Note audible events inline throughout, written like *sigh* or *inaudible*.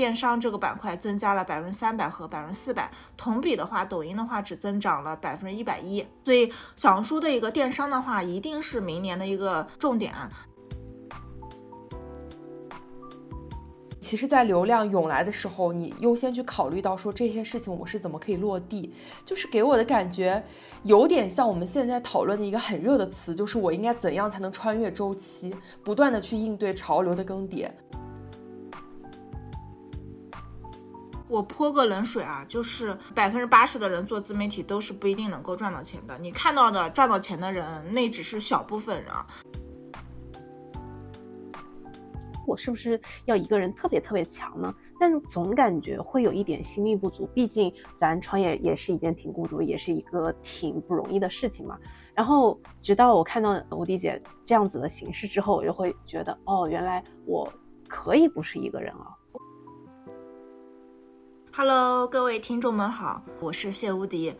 电商这个板块增加了百分之三百和百分之四百，同比的话，抖音的话只增长了百分之一百一。所以小红书的一个电商的话，一定是明年的一个重点啊。其实，在流量涌来的时候，你优先去考虑到说这些事情我是怎么可以落地，就是给我的感觉有点像我们现在讨论的一个很热的词，就是我应该怎样才能穿越周期，不断的去应对潮流的更迭。我泼个冷水啊，就是百分之八十的人做自媒体都是不一定能够赚到钱的，你看到的赚到钱的人，那只是小部分人。我是不是要一个人特别特别强呢？但总感觉会有一点心力不足。毕竟咱创业也是一件挺孤独，也是一个挺不容易的事情嘛。然后直到我看到吴迪姐这样子的形式之后，我就会觉得，哦，原来我可以不是一个人啊。Hello，各位听众们好，我是谢无敌。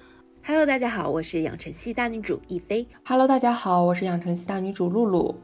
Hello，大家好，我是养成系大女主亦菲。Hello，大家好，我是养成系大女主露露。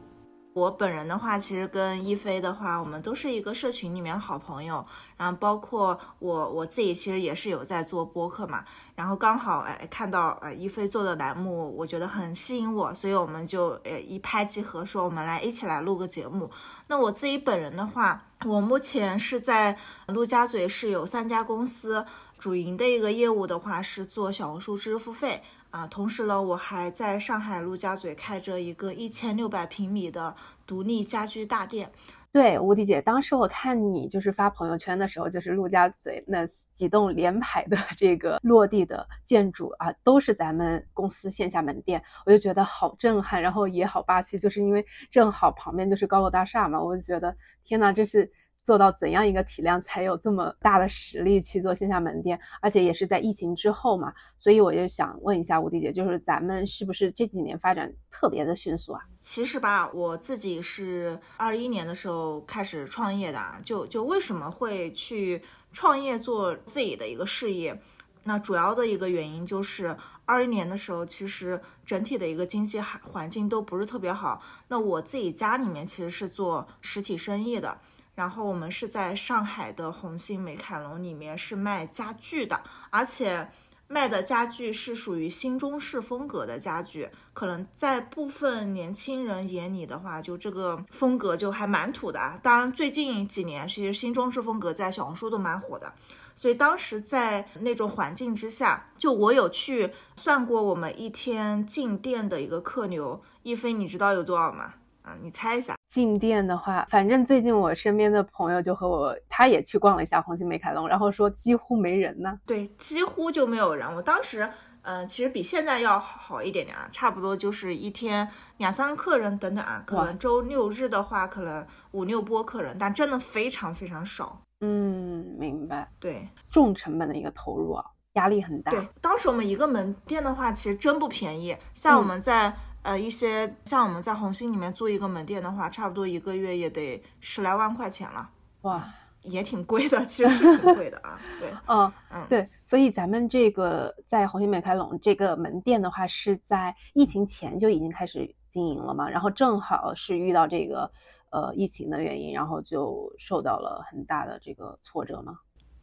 我本人的话，其实跟一菲的话，我们都是一个社群里面好朋友。然后包括我我自己，其实也是有在做播客嘛。然后刚好哎看到呃一菲做的栏目，我觉得很吸引我，所以我们就呃一拍即合，说我们来一起来录个节目。那我自己本人的话，我目前是在陆家嘴是有三家公司，主营的一个业务的话是做小红书知识付费。啊，同时呢，我还在上海陆家嘴开着一个一千六百平米的独立家居大店。对，吴迪姐，当时我看你就是发朋友圈的时候，就是陆家嘴那几栋连排的这个落地的建筑啊，都是咱们公司线下门店，我就觉得好震撼，然后也好霸气，就是因为正好旁边就是高楼大厦嘛，我就觉得天呐，这是。做到怎样一个体量才有这么大的实力去做线下门店，而且也是在疫情之后嘛，所以我就想问一下吴迪姐，就是咱们是不是这几年发展特别的迅速啊？其实吧，我自己是二一年的时候开始创业的，就就为什么会去创业做自己的一个事业？那主要的一个原因就是二一年的时候，其实整体的一个经济环境都不是特别好。那我自己家里面其实是做实体生意的。然后我们是在上海的红星美凯龙里面是卖家具的，而且卖的家具是属于新中式风格的家具，可能在部分年轻人眼里的话，就这个风格就还蛮土的啊。当然最近几年其实新中式风格在小红书都蛮火的，所以当时在那种环境之下，就我有去算过我们一天进店的一个客流，一飞你知道有多少吗？啊，你猜一下。进店的话，反正最近我身边的朋友就和我，他也去逛了一下红星美凯龙，然后说几乎没人呢。对，几乎就没有人。我当时，嗯，其实比现在要好一点点啊，差不多就是一天两三个客人等等啊，可能周六日的话，可能五六波客人，但真的非常非常少。嗯，明白。对，重成本的一个投入啊，压力很大。对，当时我们一个门店的话，其实真不便宜，像我们在。呃，一些像我们在红星里面租一个门店的话，差不多一个月也得十来万块钱了，哇，也挺贵的，其实是挺贵的啊。对，*laughs* 嗯嗯，对，所以咱们这个在红星美凯龙这个门店的话，是在疫情前就已经开始经营了嘛，然后正好是遇到这个呃疫情的原因，然后就受到了很大的这个挫折嘛。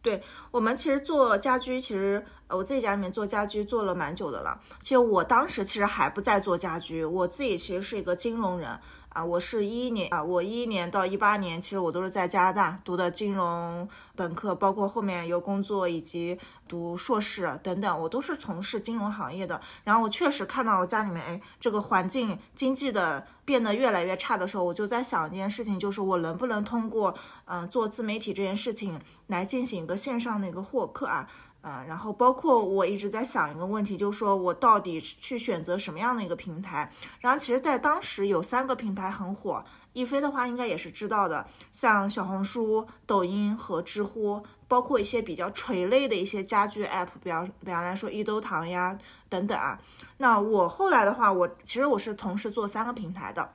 对我们其实做家居，其实我自己家里面做家居做了蛮久的了。其实我当时其实还不在做家居，我自己其实是一个金融人。啊，我是一一年啊，我一一年到一八年，其实我都是在加拿大读的金融本科，包括后面有工作以及读硕士等等，我都是从事金融行业的。然后我确实看到我家里面，哎，这个环境经济的变得越来越差的时候，我就在想一件事情，就是我能不能通过嗯做自媒体这件事情来进行一个线上的一个获客啊。嗯，然后包括我一直在想一个问题，就是说我到底去选择什么样的一个平台？然后其实，在当时有三个平台很火，一飞的话应该也是知道的，像小红书、抖音和知乎，包括一些比较垂类的一些家居 app，比方比方来说一兜堂呀等等啊。那我后来的话，我其实我是同时做三个平台的。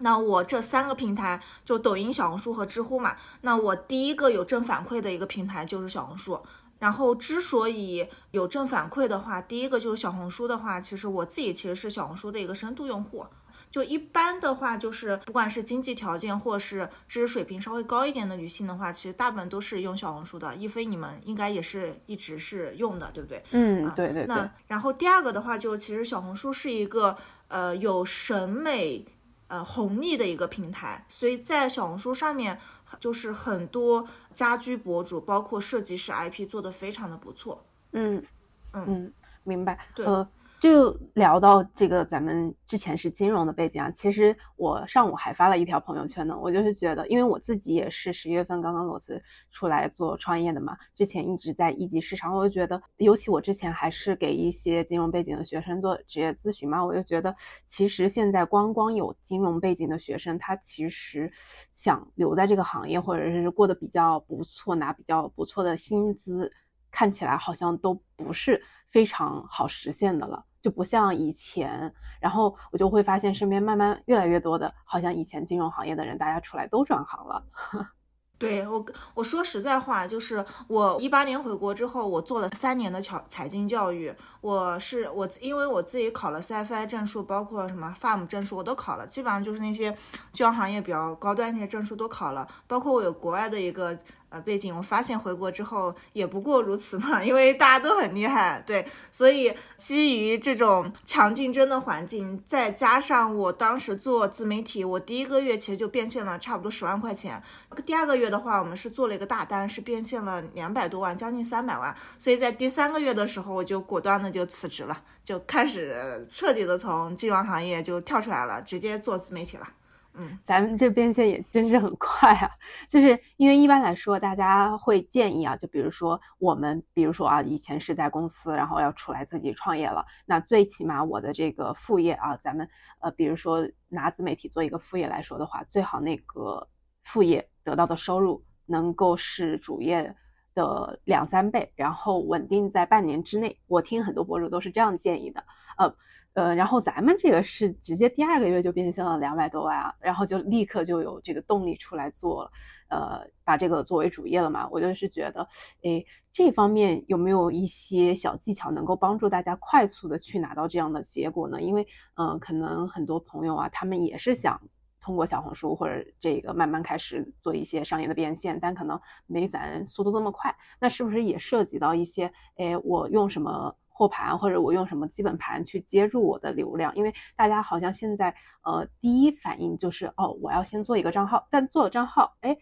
那我这三个平台就抖音、小红书和知乎嘛。那我第一个有正反馈的一个平台就是小红书。然后之所以有正反馈的话，第一个就是小红书的话，其实我自己其实是小红书的一个深度用户。就一般的话，就是不管是经济条件或是知识水平稍微高一点的女性的话，其实大部分都是用小红书的。一菲，你们应该也是一直是用的，对不对？嗯，对对对。那然后第二个的话，就其实小红书是一个呃有审美呃红利的一个平台，所以在小红书上面，就是很多家居博主，包括设计师 IP 做的非常的不错。嗯嗯嗯，明白。对。呃，就聊到这个，咱们之前是金融的背景啊。其实我上午还发了一条朋友圈呢，我就是觉得，因为我自己也是十月份刚刚裸辞出来做创业的嘛，之前一直在一级市场，我就觉得，尤其我之前还是给一些金融背景的学生做职业咨询嘛，我就觉得，其实现在光光有金融背景的学生，他其实想留在这个行业，或者是过得比较不错，拿比较不错的薪资，看起来好像都不是。非常好实现的了，就不像以前。然后我就会发现身边慢慢越来越多的，好像以前金融行业的人，大家出来都转行了。*laughs* 对我，我说实在话，就是我一八年回国之后，我做了三年的财财经教育。我是我，因为我自己考了 CFI 证书，包括什么 FAM 证书，我都考了。基本上就是那些金融行业比较高端那些证书都考了，包括我有国外的一个。呃，背景我发现回国之后也不过如此嘛，因为大家都很厉害，对，所以基于这种强竞争的环境，再加上我当时做自媒体，我第一个月其实就变现了差不多十万块钱，第二个月的话，我们是做了一个大单，是变现了两百多万，将近三百万，所以在第三个月的时候，我就果断的就辞职了，就开始彻底的从金融行业就跳出来了，直接做自媒体了。嗯，咱们这变现也真是很快啊！就是因为一般来说，大家会建议啊，就比如说我们，比如说啊，以前是在公司，然后要出来自己创业了，那最起码我的这个副业啊，咱们呃，比如说拿自媒体做一个副业来说的话，最好那个副业得到的收入能够是主业的两三倍，然后稳定在半年之内。我听很多博主都是这样建议的，呃。呃，然后咱们这个是直接第二个月就变现了两百多万啊，然后就立刻就有这个动力出来做了，呃，把这个作为主业了嘛。我就是觉得，哎，这方面有没有一些小技巧能够帮助大家快速的去拿到这样的结果呢？因为，嗯，可能很多朋友啊，他们也是想通过小红书或者这个慢慢开始做一些商业的变现，但可能没咱速度那么快。那是不是也涉及到一些，哎，我用什么？货盘或者我用什么基本盘去接住我的流量，因为大家好像现在呃第一反应就是哦我要先做一个账号，但做了账号，哎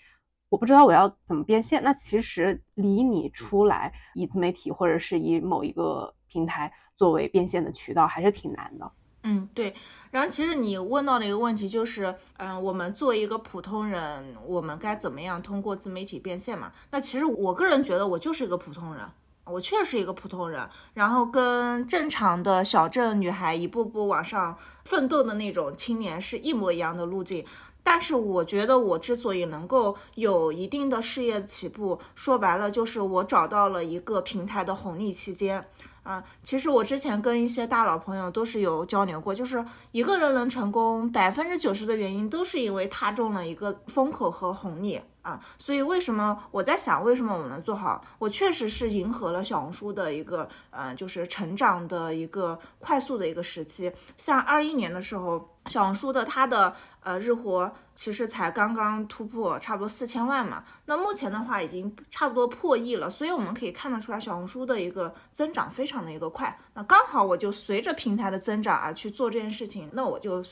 我不知道我要怎么变现，那其实离你出来以自媒体或者是以某一个平台作为变现的渠道还是挺难的。嗯，对。然后其实你问到的一个问题就是，嗯，我们作为一个普通人，我们该怎么样通过自媒体变现嘛？那其实我个人觉得我就是一个普通人。我确实是一个普通人，然后跟正常的小镇女孩一步步往上奋斗的那种青年是一模一样的路径。但是我觉得我之所以能够有一定的事业起步，说白了就是我找到了一个平台的红利期间。啊，其实我之前跟一些大佬朋友都是有交流过，就是一个人能成功，百分之九十的原因都是因为他中了一个风口和红利。啊，所以为什么我在想，为什么我能做好？我确实是迎合了小红书的一个，呃，就是成长的一个快速的一个时期。像二一年的时候，小红书的它的呃日活其实才刚刚突破差不多四千万嘛。那目前的话已经差不多破亿了，所以我们可以看得出来，小红书的一个增长非常的一个快。那刚好我就随着平台的增长啊去做这件事情，那我就。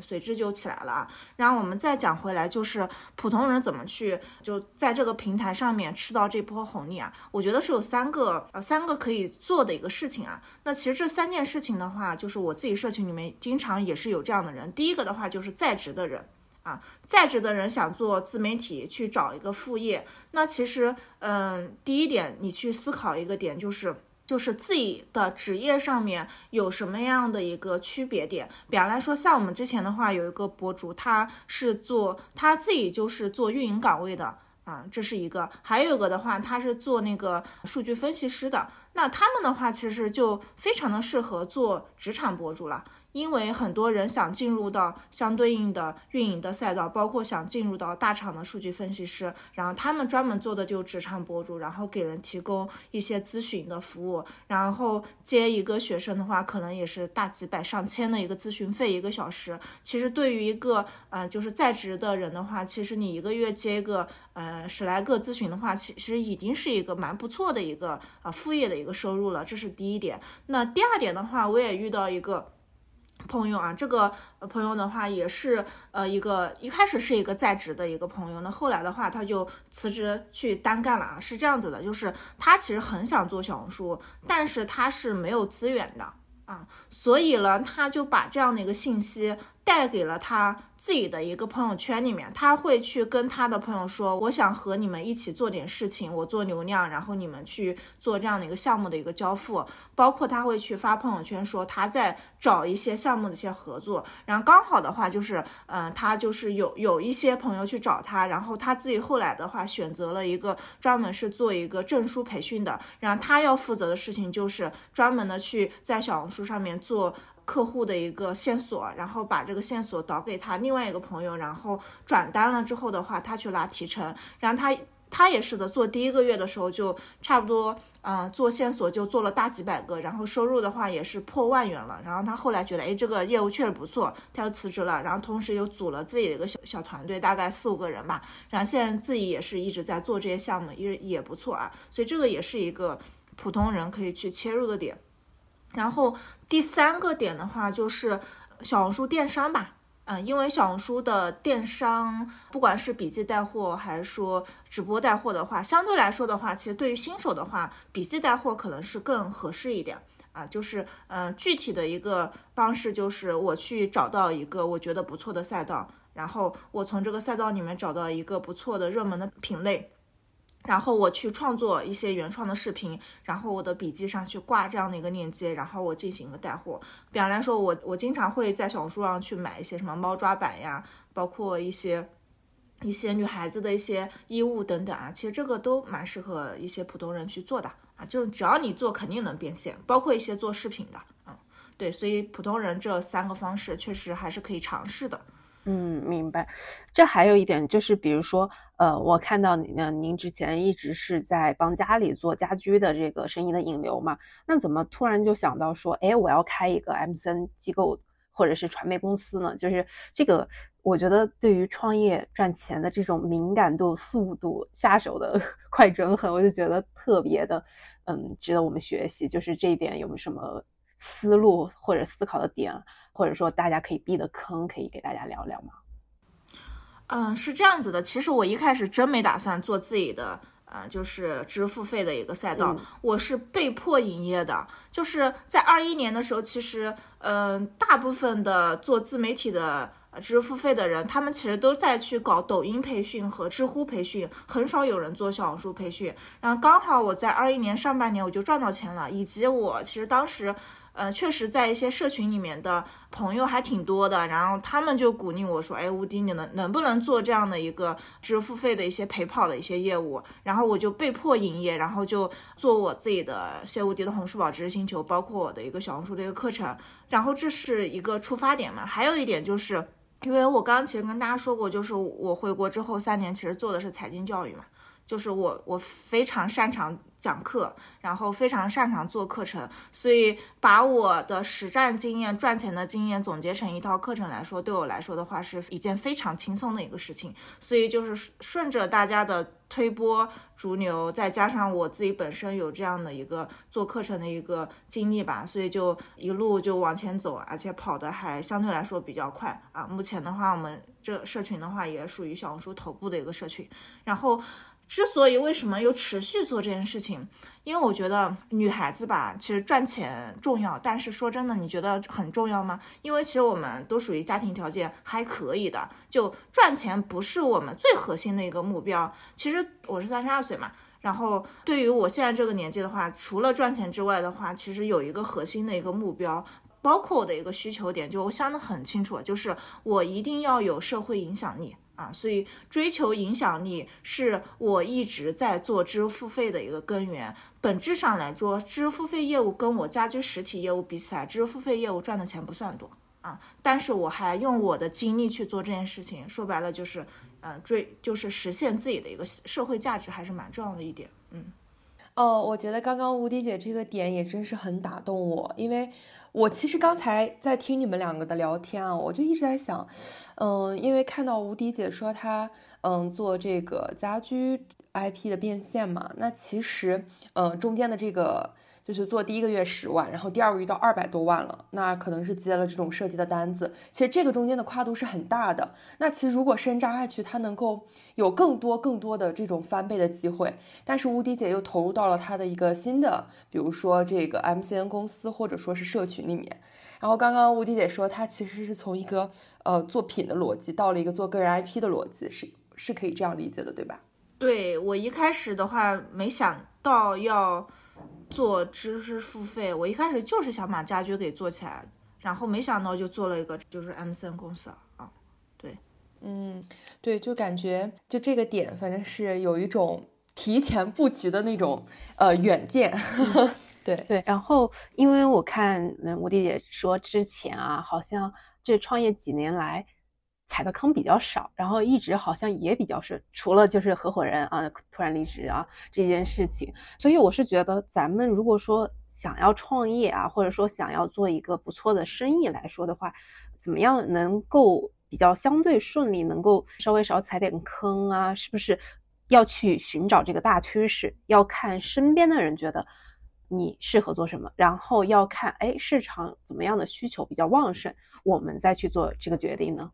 随之就起来了啊，然后我们再讲回来，就是普通人怎么去就在这个平台上面吃到这波红利啊？我觉得是有三个呃三个可以做的一个事情啊。那其实这三件事情的话，就是我自己社群里面经常也是有这样的人。第一个的话就是在职的人啊，在职的人想做自媒体去找一个副业，那其实嗯，第一点你去思考一个点就是。就是自己的职业上面有什么样的一个区别点？比方来说，像我们之前的话，有一个博主，他是做他自己就是做运营岗位的啊，这是一个；还有一个的话，他是做那个数据分析师的。那他们的话，其实就非常的适合做职场博主了。因为很多人想进入到相对应的运营的赛道，包括想进入到大厂的数据分析师，然后他们专门做的就职场博主，然后给人提供一些咨询的服务，然后接一个学生的话，可能也是大几百上千的一个咨询费一个小时。其实对于一个嗯就是在职的人的话，其实你一个月接一个呃十来个咨询的话，其实已经是一个蛮不错的一个呃副业的一个收入了，这是第一点。那第二点的话，我也遇到一个。朋友啊，这个朋友的话也是呃一个一开始是一个在职的一个朋友，那后来的话他就辞职去单干了啊，是这样子的，就是他其实很想做小红书，但是他是没有资源的啊，所以呢他就把这样的一个信息带给了他。自己的一个朋友圈里面，他会去跟他的朋友说：“我想和你们一起做点事情，我做流量，然后你们去做这样的一个项目的一个交付。”包括他会去发朋友圈说他在找一些项目的一些合作。然后刚好的话就是，嗯，他就是有有一些朋友去找他，然后他自己后来的话选择了一个专门是做一个证书培训的。然后他要负责的事情就是专门的去在小红书上面做。客户的一个线索，然后把这个线索导给他另外一个朋友，然后转单了之后的话，他去拿提成。然后他他也是的，做第一个月的时候就差不多，嗯，做线索就做了大几百个，然后收入的话也是破万元了。然后他后来觉得，哎，这个业务确实不错，他又辞职了，然后同时又组了自己的一个小小团队，大概四五个人吧。然后现在自己也是一直在做这些项目，也也不错啊。所以这个也是一个普通人可以去切入的点。然后第三个点的话，就是小红书电商吧，嗯，因为小红书的电商，不管是笔记带货还是说直播带货的话，相对来说的话，其实对于新手的话，笔记带货可能是更合适一点啊。就是，嗯，具体的一个方式就是我去找到一个我觉得不错的赛道，然后我从这个赛道里面找到一个不错的热门的品类。然后我去创作一些原创的视频，然后我的笔记上去挂这样的一个链接，然后我进行一个带货。比方来说，我我经常会在小红书上去买一些什么猫抓板呀，包括一些一些女孩子的一些衣物等等啊。其实这个都蛮适合一些普通人去做的啊，就是只要你做，肯定能变现。包括一些做视频的，嗯，对，所以普通人这三个方式确实还是可以尝试的。嗯，明白。这还有一点就是，比如说，呃，我看到您呢，您之前一直是在帮家里做家居的这个生意的引流嘛，那怎么突然就想到说，哎，我要开一个 M 三机构或者是传媒公司呢？就是这个，我觉得对于创业赚钱的这种敏感度、速度、下手的 *laughs* 快、准、狠，我就觉得特别的，嗯，值得我们学习。就是这一点有没有什么思路或者思考的点？或者说大家可以避的坑，可以给大家聊聊吗？嗯，是这样子的。其实我一开始真没打算做自己的，呃，就是支付费的一个赛道，我是被迫营业的。就是在二一年的时候，其实，嗯，大部分的做自媒体的支付费的人，他们其实都在去搞抖音培训和知乎培训，很少有人做小红书培训。然后刚好我在二一年上半年我就赚到钱了，以及我其实当时。呃，确实在一些社群里面的朋友还挺多的，然后他们就鼓励我说：“哎，吴迪，你能能不能做这样的一个支付费的一些陪跑的一些业务？”然后我就被迫营业，然后就做我自己的谢无敌的红书宝知识星球，包括我的一个小红书的一个课程。然后这是一个出发点嘛。还有一点就是，因为我刚刚其实跟大家说过，就是我回国之后三年其实做的是财经教育嘛，就是我我非常擅长。讲课，然后非常擅长做课程，所以把我的实战经验、赚钱的经验总结成一套课程来说，对我来说的话是一件非常轻松的一个事情。所以就是顺着大家的推波逐流，再加上我自己本身有这样的一个做课程的一个经历吧，所以就一路就往前走，而且跑得还相对来说比较快啊。目前的话，我们这社群的话也属于小红书头部的一个社群，然后。之所以为什么又持续做这件事情，因为我觉得女孩子吧，其实赚钱重要，但是说真的，你觉得很重要吗？因为其实我们都属于家庭条件还可以的，就赚钱不是我们最核心的一个目标。其实我是三十二岁嘛，然后对于我现在这个年纪的话，除了赚钱之外的话，其实有一个核心的一个目标，包括我的一个需求点，就我想得很清楚，就是我一定要有社会影响力。啊，所以追求影响力是我一直在做支付费的一个根源。本质上来说，支付费业务跟我家居实体业务比起来，支付费业务赚的钱不算多啊，但是我还用我的精力去做这件事情，说白了就是，嗯，追就是实现自己的一个社会价值，还是蛮重要的一点，嗯。哦，我觉得刚刚无敌姐这个点也真是很打动我，因为。我其实刚才在听你们两个的聊天啊，我就一直在想，嗯，因为看到无迪姐说她嗯做这个家居 IP 的变现嘛，那其实嗯中间的这个。就是做第一个月十万，然后第二个月到二百多万了，那可能是接了这种设计的单子。其实这个中间的跨度是很大的。那其实如果深扎下去，它能够有更多更多的这种翻倍的机会。但是吴迪姐又投入到了她的一个新的，比如说这个 MCN 公司或者说是社群里面。然后刚刚吴迪姐说，她其实是从一个呃作品的逻辑到了一个做个人 IP 的逻辑，是是可以这样理解的，对吧？对我一开始的话没想到要。做知识付费，我一开始就是想把家居给做起来，然后没想到就做了一个就是 M C 公司啊，对，嗯，对，就感觉就这个点，反正是有一种提前布局的那种呃远见，*laughs* 对对。然后因为我看嗯吴迪姐说之前啊，好像这创业几年来。踩的坑比较少，然后一直好像也比较顺，除了就是合伙人啊突然离职啊这件事情，所以我是觉得咱们如果说想要创业啊，或者说想要做一个不错的生意来说的话，怎么样能够比较相对顺利，能够稍微少踩点坑啊？是不是要去寻找这个大趋势？要看身边的人觉得你适合做什么，然后要看哎市场怎么样的需求比较旺盛，我们再去做这个决定呢？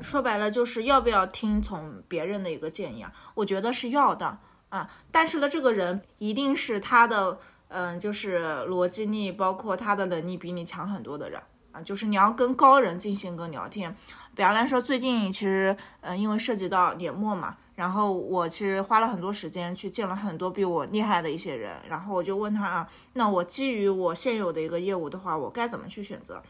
说白了就是要不要听从别人的一个建议啊？我觉得是要的啊，但是呢，这个人一定是他的，嗯，就是逻辑力，包括他的能力比你强很多的人啊，就是你要跟高人进行一个聊天。比方来说，最近其实，嗯，因为涉及到年末嘛，然后我其实花了很多时间去见了很多比我厉害的一些人，然后我就问他啊，那我基于我现有的一个业务的话，我该怎么去选择？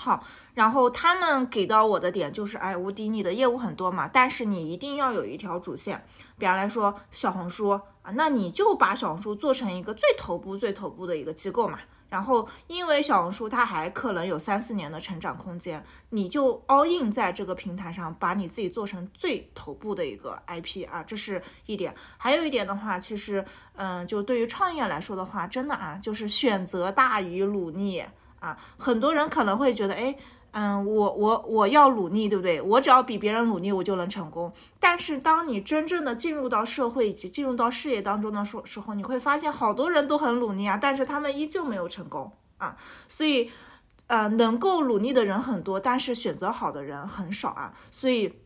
好，然后他们给到我的点就是，哎，无敌，你的业务很多嘛，但是你一定要有一条主线。比方来说，小红书啊，那你就把小红书做成一个最头部、最头部的一个机构嘛。然后，因为小红书它还可能有三四年的成长空间，你就 all in 在这个平台上，把你自己做成最头部的一个 IP 啊，这是一点。还有一点的话，其实，嗯，就对于创业来说的话，真的啊，就是选择大于努力。啊，很多人可能会觉得，哎，嗯，我我我要努力，对不对？我只要比别人努力，我就能成功。但是，当你真正的进入到社会以及进入到事业当中的时时候，你会发现好多人都很努力啊，但是他们依旧没有成功啊。所以，呃，能够努力的人很多，但是选择好的人很少啊。所以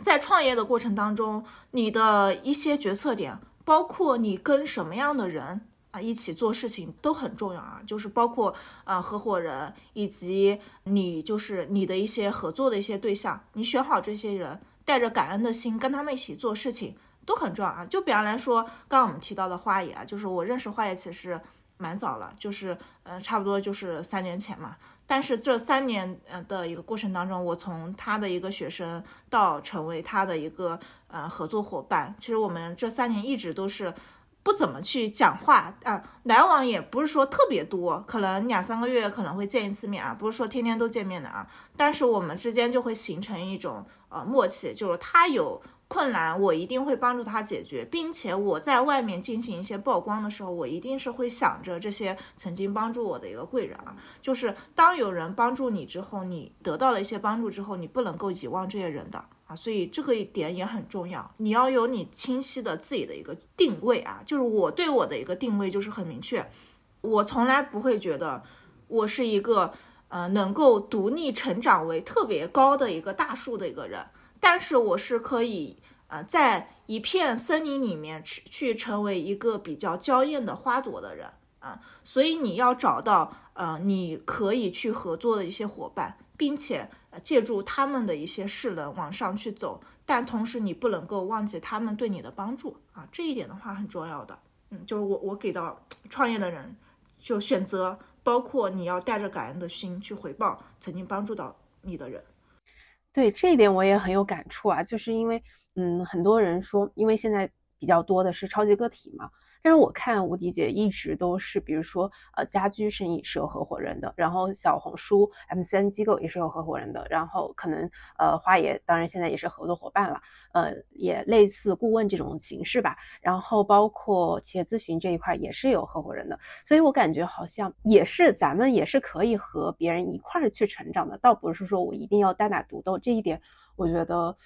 在创业的过程当中，你的一些决策点，包括你跟什么样的人。一起做事情都很重要啊，就是包括啊合伙人以及你，就是你的一些合作的一些对象，你选好这些人，带着感恩的心跟他们一起做事情都很重要啊。就比方来说，刚刚我们提到的花野啊，就是我认识花野其实蛮早了，就是呃差不多就是三年前嘛。但是这三年呃的一个过程当中，我从他的一个学生到成为他的一个呃合作伙伴，其实我们这三年一直都是。不怎么去讲话啊，来往也不是说特别多，可能两三个月可能会见一次面啊，不是说天天都见面的啊。但是我们之间就会形成一种呃默契，就是他有困难，我一定会帮助他解决，并且我在外面进行一些曝光的时候，我一定是会想着这些曾经帮助我的一个贵人啊。就是当有人帮助你之后，你得到了一些帮助之后，你不能够遗忘这些人的。啊，所以这个一点也很重要，你要有你清晰的自己的一个定位啊，就是我对我的一个定位就是很明确，我从来不会觉得我是一个呃能够独立成长为特别高的一个大树的一个人，但是我是可以呃在一片森林里面去去成为一个比较娇艳的花朵的人啊，所以你要找到呃你可以去合作的一些伙伴。并且借助他们的一些势能往上去走，但同时你不能够忘记他们对你的帮助啊，这一点的话很重要的。嗯，就是我我给到创业的人，就选择包括你要带着感恩的心去回报曾经帮助到你的人。对这一点我也很有感触啊，就是因为嗯，很多人说，因为现在比较多的是超级个体嘛。但是我看吴迪姐一直都是，比如说，呃，家居生意是有合伙人的，然后小红书 MCN 机构也是有合伙人的，然后可能呃花爷当然现在也是合作伙伴了，呃，也类似顾问这种形式吧。然后包括企业咨询这一块也是有合伙人的，所以我感觉好像也是咱们也是可以和别人一块儿去成长的，倒不是说我一定要单打独斗。这一点我觉得。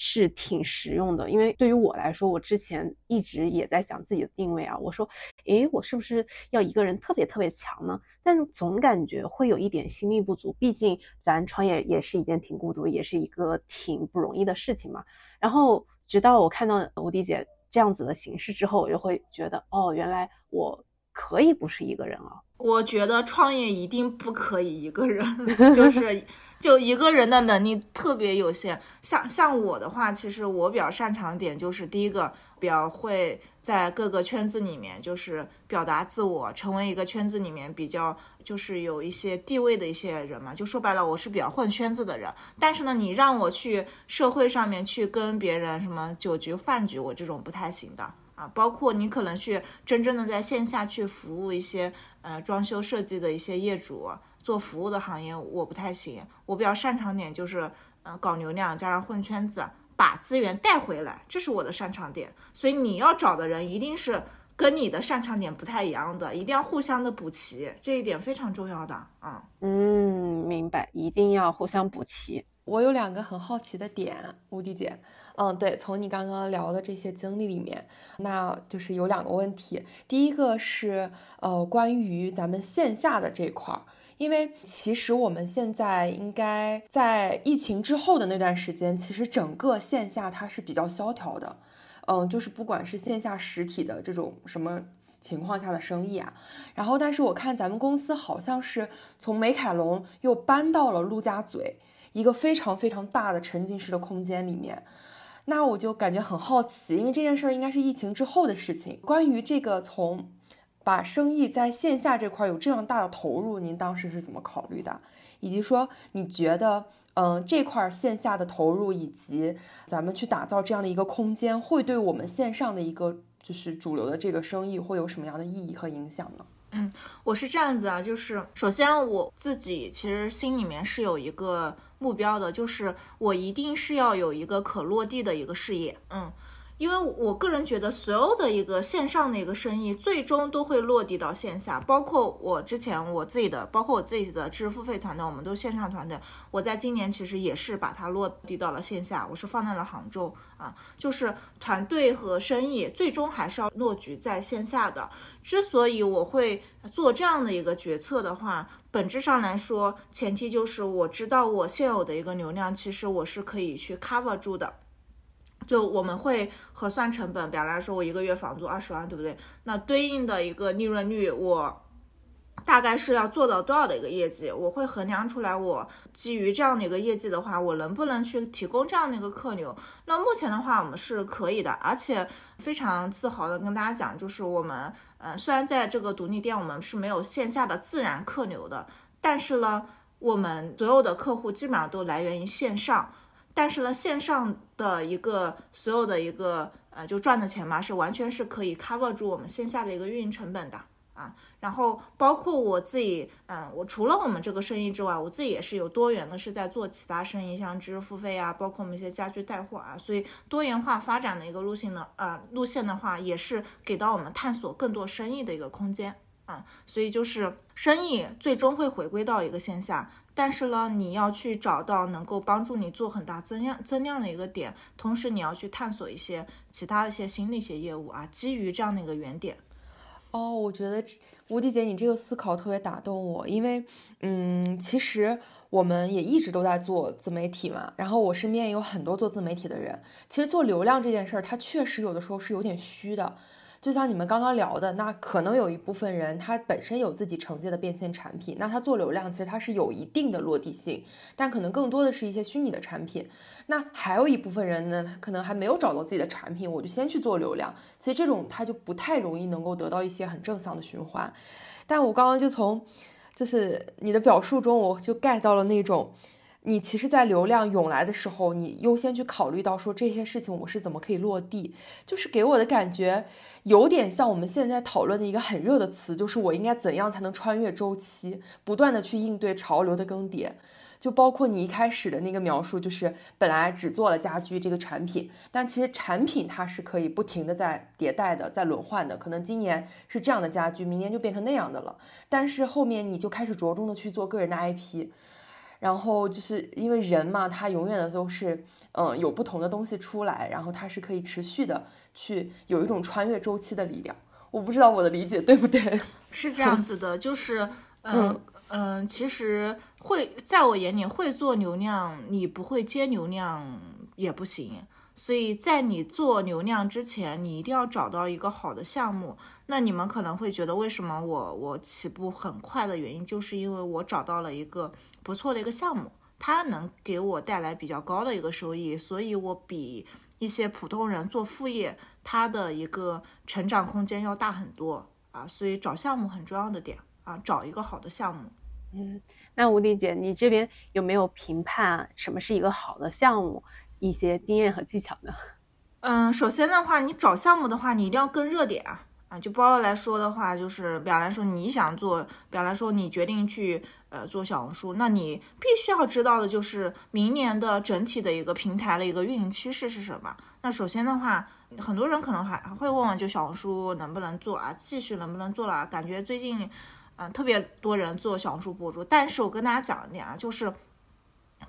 是挺实用的，因为对于我来说，我之前一直也在想自己的定位啊。我说，诶，我是不是要一个人特别特别强呢？但总感觉会有一点心力不足，毕竟咱创业也是一件挺孤独，也是一个挺不容易的事情嘛。然后直到我看到吴迪姐这样子的形式之后，我就会觉得，哦，原来我可以不是一个人啊。我觉得创业一定不可以一个人，就是。*laughs* 就一个人的能力特别有限，像像我的话，其实我比较擅长点就是第一个，比较会在各个圈子里面就是表达自我，成为一个圈子里面比较就是有一些地位的一些人嘛。就说白了，我是比较混圈子的人。但是呢，你让我去社会上面去跟别人什么酒局饭局，我这种不太行的啊。包括你可能去真正的在线下去服务一些呃装修设计的一些业主。做服务的行业我不太行，我比较擅长点就是，呃，搞流量加上混圈子，把资源带回来，这是我的擅长点。所以你要找的人一定是跟你的擅长点不太一样的，一定要互相的补齐，这一点非常重要的。啊嗯，明白，一定要互相补齐。我有两个很好奇的点，吴迪姐，嗯，对，从你刚刚聊的这些经历里面，那就是有两个问题，第一个是，呃，关于咱们线下的这块儿。因为其实我们现在应该在疫情之后的那段时间，其实整个线下它是比较萧条的，嗯，就是不管是线下实体的这种什么情况下的生意啊，然后但是我看咱们公司好像是从美凯龙又搬到了陆家嘴一个非常非常大的沉浸式的空间里面，那我就感觉很好奇，因为这件事儿应该是疫情之后的事情，关于这个从。把生意在线下这块有这样大的投入，您当时是怎么考虑的？以及说你觉得，嗯，这块线下的投入以及咱们去打造这样的一个空间，会对我们线上的一个就是主流的这个生意会有什么样的意义和影响呢？嗯，我是这样子啊，就是首先我自己其实心里面是有一个目标的，就是我一定是要有一个可落地的一个事业，嗯。因为我个人觉得，所有的一个线上的一个生意，最终都会落地到线下。包括我之前我自己的，包括我自己的知识付费团队，我们都是线上团队。我在今年其实也是把它落地到了线下，我是放在了杭州啊。就是团队和生意最终还是要落局在线下的。之所以我会做这样的一个决策的话，本质上来说，前提就是我知道我现有的一个流量，其实我是可以去 cover 住的。就我们会核算成本，比方来说，我一个月房租二十万，对不对？那对应的一个利润率，我大概是要做到多少的一个业绩？我会衡量出来，我基于这样的一个业绩的话，我能不能去提供这样的一个客流？那目前的话，我们是可以的，而且非常自豪的跟大家讲，就是我们，呃，虽然在这个独立店我们是没有线下的自然客流的，但是呢，我们所有的客户基本上都来源于线上。但是呢，线上的一个所有的一个呃，就赚的钱嘛，是完全是可以 cover 住我们线下的一个运营成本的啊。然后包括我自己，嗯，我除了我们这个生意之外，我自己也是有多元的，是在做其他生意，像知识付费啊，包括我们一些家居带货啊。所以多元化发展的一个路线呢，呃，路线的话，也是给到我们探索更多生意的一个空间啊。所以就是生意最终会回归到一个线下。但是呢，你要去找到能够帮助你做很大增量增量的一个点，同时你要去探索一些其他的一些新的一些业务啊，基于这样的一个原点。哦，我觉得吴迪姐你这个思考特别打动我，因为嗯，其实我们也一直都在做自媒体嘛，然后我身边也有很多做自媒体的人，其实做流量这件事儿，它确实有的时候是有点虚的。就像你们刚刚聊的，那可能有一部分人他本身有自己承接的变现产品，那他做流量其实他是有一定的落地性，但可能更多的是一些虚拟的产品。那还有一部分人呢，可能还没有找到自己的产品，我就先去做流量。其实这种他就不太容易能够得到一些很正向的循环。但我刚刚就从就是你的表述中，我就 get 到了那种。你其实，在流量涌来的时候，你优先去考虑到说这些事情我是怎么可以落地，就是给我的感觉有点像我们现在讨论的一个很热的词，就是我应该怎样才能穿越周期，不断的去应对潮流的更迭。就包括你一开始的那个描述，就是本来只做了家居这个产品，但其实产品它是可以不停的在迭代的，在轮换的。可能今年是这样的家居，明年就变成那样的了。但是后面你就开始着重的去做个人的 IP，然后就是因为人嘛，他永远的都是嗯有不同的东西出来，然后他是可以持续的去有一种穿越周期的力量。我不知道我的理解对不对？*laughs* 是这样子的，就是嗯。嗯，其实会在我眼里，会做流量，你不会接流量也不行。所以在你做流量之前，你一定要找到一个好的项目。那你们可能会觉得，为什么我我起步很快的原因，就是因为我找到了一个不错的一个项目，它能给我带来比较高的一个收益，所以我比一些普通人做副业，它的一个成长空间要大很多啊。所以找项目很重要的点啊，找一个好的项目。嗯，那吴迪姐，你这边有没有评判什么是一个好的项目，一些经验和技巧呢？*laughs* 嗯，首先的话，你找项目的话，你一定要跟热点啊啊！就包来说的话，就是表来说，你想做，表来说，你决定去呃做小红书，那你必须要知道的就是明年的整体的一个平台的一个运营趋势是什么。那首先的话，很多人可能还还会问问，就小红书能不能做啊？继续能不能做了？感觉最近。嗯，特别多人做小红书博主，但是我跟大家讲一点啊，就是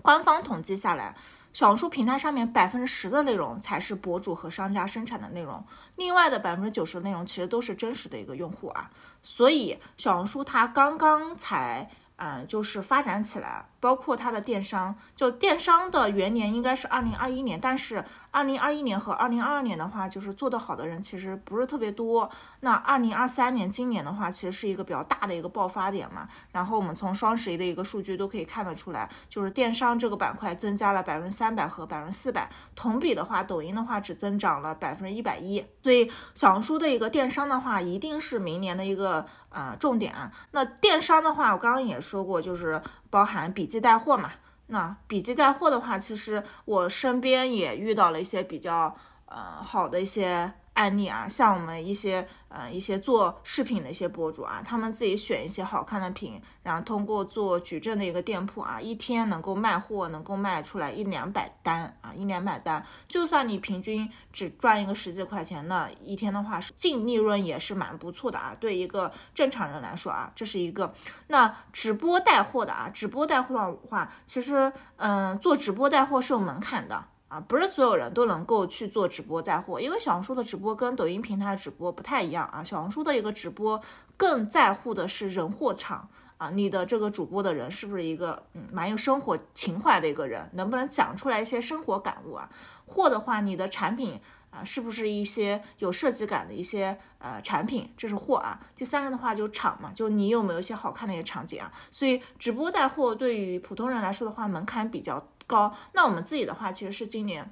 官方统计下来，小红书平台上面百分之十的内容才是博主和商家生产的内容，另外的百分之九十的内容其实都是真实的一个用户啊，所以小红书它刚刚才。嗯，就是发展起来，包括它的电商，就电商的元年应该是二零二一年，但是二零二一年和二零二二年的话，就是做得好的人其实不是特别多。那二零二三年今年的话，其实是一个比较大的一个爆发点嘛。然后我们从双十一的一个数据都可以看得出来，就是电商这个板块增加了百分之三百和百分之四百，同比的话，抖音的话只增长了百分之一百一。所以小红书的一个电商的话，一定是明年的一个。啊，重点啊，那电商的话，我刚刚也说过，就是包含笔记带货嘛。那笔记带货的话，其实我身边也遇到了一些比较呃好的一些。案例啊，像我们一些呃一些做饰品的一些博主啊，他们自己选一些好看的品，然后通过做矩阵的一个店铺啊，一天能够卖货能够卖出来一两百单啊，一两百单，就算你平均只赚一个十几块钱，那一天的话净利润也是蛮不错的啊。对一个正常人来说啊，这是一个。那直播带货的啊，直播带货的话，其实嗯，做直播带货是有门槛的。啊，不是所有人都能够去做直播带货，因为小红书的直播跟抖音平台的直播不太一样啊。小红书的一个直播更在乎的是人货场啊，你的这个主播的人是不是一个嗯蛮有生活情怀的一个人，能不能讲出来一些生活感悟啊？货的话，你的产品啊是不是一些有设计感的一些呃产品，这是货啊。第三个的话就场嘛，就你有没有一些好看的一些场景啊？所以直播带货对于普通人来说的话，门槛比较。高，那我们自己的话其实是今年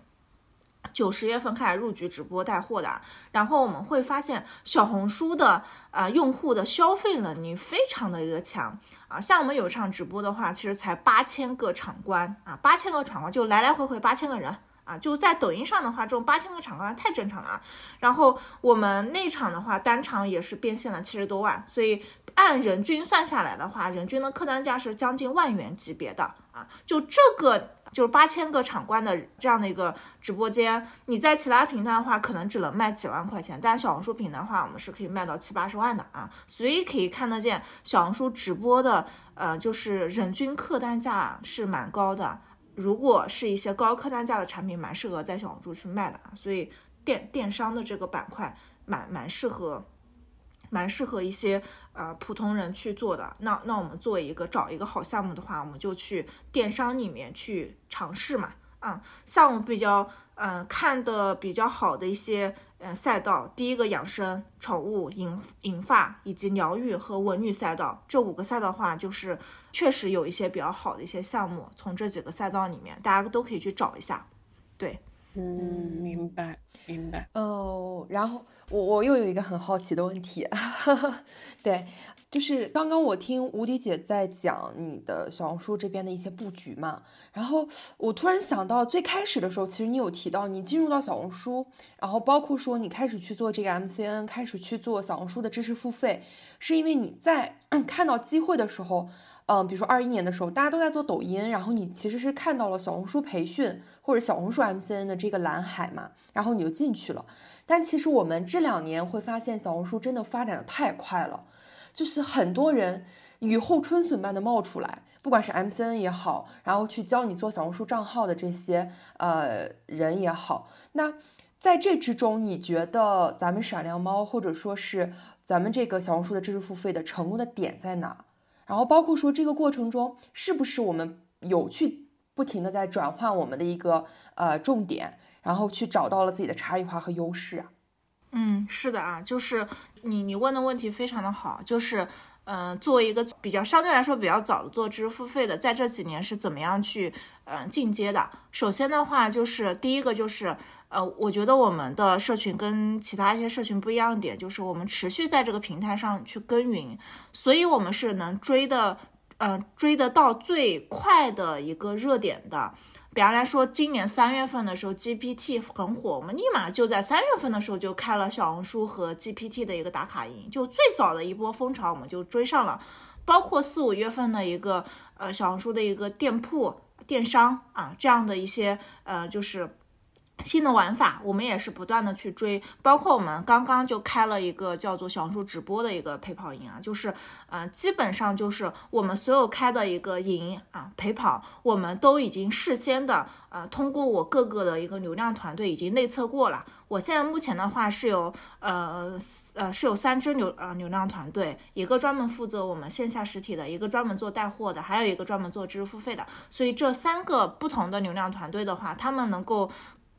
九十月份开始入局直播带货的，然后我们会发现小红书的啊用户的消费能力非常的一个强啊，像我们有场直播的话，其实才八千个场观啊，八千个场观就来来回回八千个人啊，就在抖音上的话，这种八千个场观太正常了啊。然后我们那场的话，单场也是变现了七十多万，所以按人均算下来的话，人均的客单价是将近万元级别的啊，就这个。就是八千个场观的这样的一个直播间，你在其他平台的话，可能只能卖几万块钱，但小红书平台的话，我们是可以卖到七八十万的啊，所以可以看得见小红书直播的，呃，就是人均客单价是蛮高的。如果是一些高客单价的产品，蛮适合在小红书去卖的啊，所以电电商的这个板块蛮蛮适合。蛮适合一些呃普通人去做的。那那我们做一个找一个好项目的话，我们就去电商里面去尝试嘛。啊，像我比较嗯看的比较好的一些呃赛道，第一个养生、宠物、银银发以及疗愈和文旅赛道，这五个赛道的话，就是确实有一些比较好的一些项目，从这几个赛道里面大家都可以去找一下。对，嗯，明白。明白。哦，然后我我又有一个很好奇的问题，*laughs* 对，就是刚刚我听吴迪姐在讲你的小红书这边的一些布局嘛，然后我突然想到，最开始的时候，其实你有提到你进入到小红书，然后包括说你开始去做这个 MCN，开始去做小红书的知识付费，是因为你在 *clears throat* 看到机会的时候。嗯，比如说二一年的时候，大家都在做抖音，然后你其实是看到了小红书培训或者小红书 MCN 的这个蓝海嘛，然后你就进去了。但其实我们这两年会发现，小红书真的发展的太快了，就是很多人雨后春笋般的冒出来，不管是 MCN 也好，然后去教你做小红书账号的这些呃人也好，那在这之中，你觉得咱们闪亮猫或者说是咱们这个小红书的知识付费的成功的点在哪？然后包括说这个过程中，是不是我们有去不停的在转换我们的一个呃重点，然后去找到了自己的差异化和优势啊？嗯，是的啊，就是你你问的问题非常的好，就是嗯，作为一个比较相对来说比较早的做知识付费的，在这几年是怎么样去嗯进阶的？首先的话，就是第一个就是。呃，我觉得我们的社群跟其他一些社群不一样的点，就是我们持续在这个平台上去耕耘，所以我们是能追的，呃，追得到最快的一个热点的。比方来说，今年三月份的时候，GPT 很火，我们立马就在三月份的时候就开了小红书和 GPT 的一个打卡营，就最早的一波风潮我们就追上了。包括四五月份的一个呃小红书的一个店铺电商啊，这样的一些呃就是。新的玩法，我们也是不断的去追，包括我们刚刚就开了一个叫做小红书直播的一个陪跑营啊，就是，呃，基本上就是我们所有开的一个营啊陪跑，我们都已经事先的，呃，通过我各个的一个流量团队已经内测过了。我现在目前的话是有，呃，呃，是有三支流，呃，流量团队，一个专门负责我们线下实体的，一个专门做带货的，还有一个专门做知识付费的。所以这三个不同的流量团队的话，他们能够。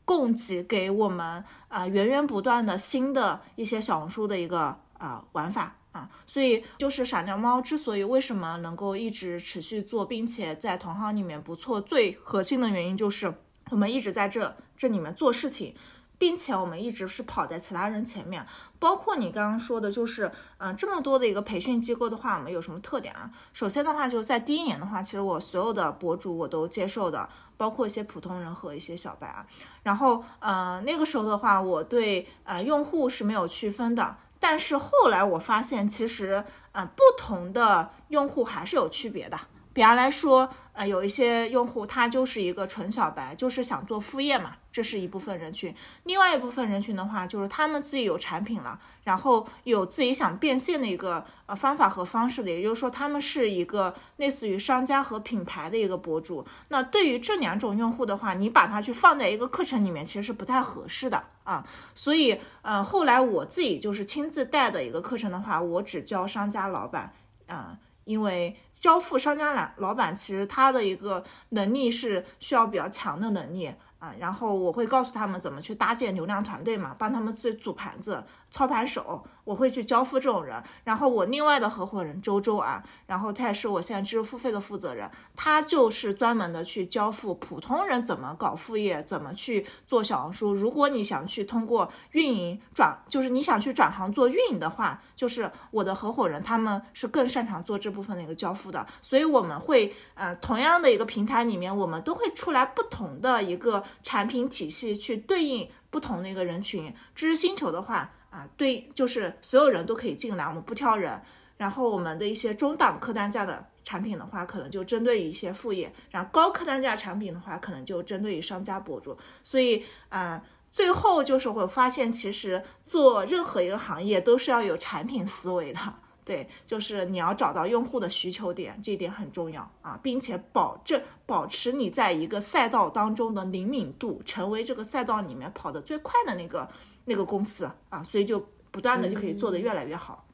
供给给我们啊源源不断的新的一些小红书的一个啊玩法啊，所以就是闪亮猫之所以为什么能够一直持续做，并且在同行里面不错，最核心的原因就是我们一直在这这里面做事情。并且我们一直是跑在其他人前面，包括你刚刚说的，就是嗯，这么多的一个培训机构的话，我们有什么特点啊？首先的话，就是在第一年的话，其实我所有的博主我都接受的，包括一些普通人和一些小白啊。然后呃，那个时候的话，我对呃用户是没有区分的，但是后来我发现，其实呃不同的用户还是有区别的。比方来说，呃，有一些用户他就是一个纯小白，就是想做副业嘛，这是一部分人群。另外一部分人群的话，就是他们自己有产品了，然后有自己想变现的一个呃方法和方式的，也就是说，他们是一个类似于商家和品牌的一个博主。那对于这两种用户的话，你把它去放在一个课程里面，其实是不太合适的啊。所以，呃，后来我自己就是亲自带的一个课程的话，我只教商家老板，啊。因为交付商家老老板，其实他的一个能力是需要比较强的能力。啊，然后我会告诉他们怎么去搭建流量团队嘛，帮他们自己组盘子、操盘手，我会去交付这种人。然后我另外的合伙人周周啊，然后他也是我现在知识付费的负责人，他就是专门的去交付普通人怎么搞副业，怎么去做小红书。如果你想去通过运营转，就是你想去转行做运营的话，就是我的合伙人他们是更擅长做这部分的一个交付的。所以我们会，呃，同样的一个平台里面，我们都会出来不同的一个。产品体系去对应不同的一个人群，知识星球的话啊，对，就是所有人都可以进来，我们不挑人。然后我们的一些中档客单价的产品的话，可能就针对于一些副业；然后高客单价产品的话，可能就针对于商家博主。所以啊，最后就是会发现，其实做任何一个行业都是要有产品思维的。对，就是你要找到用户的需求点，这一点很重要啊，并且保证保持你在一个赛道当中的灵敏度，成为这个赛道里面跑得最快的那个那个公司啊，所以就不断的就可以做得越来越好。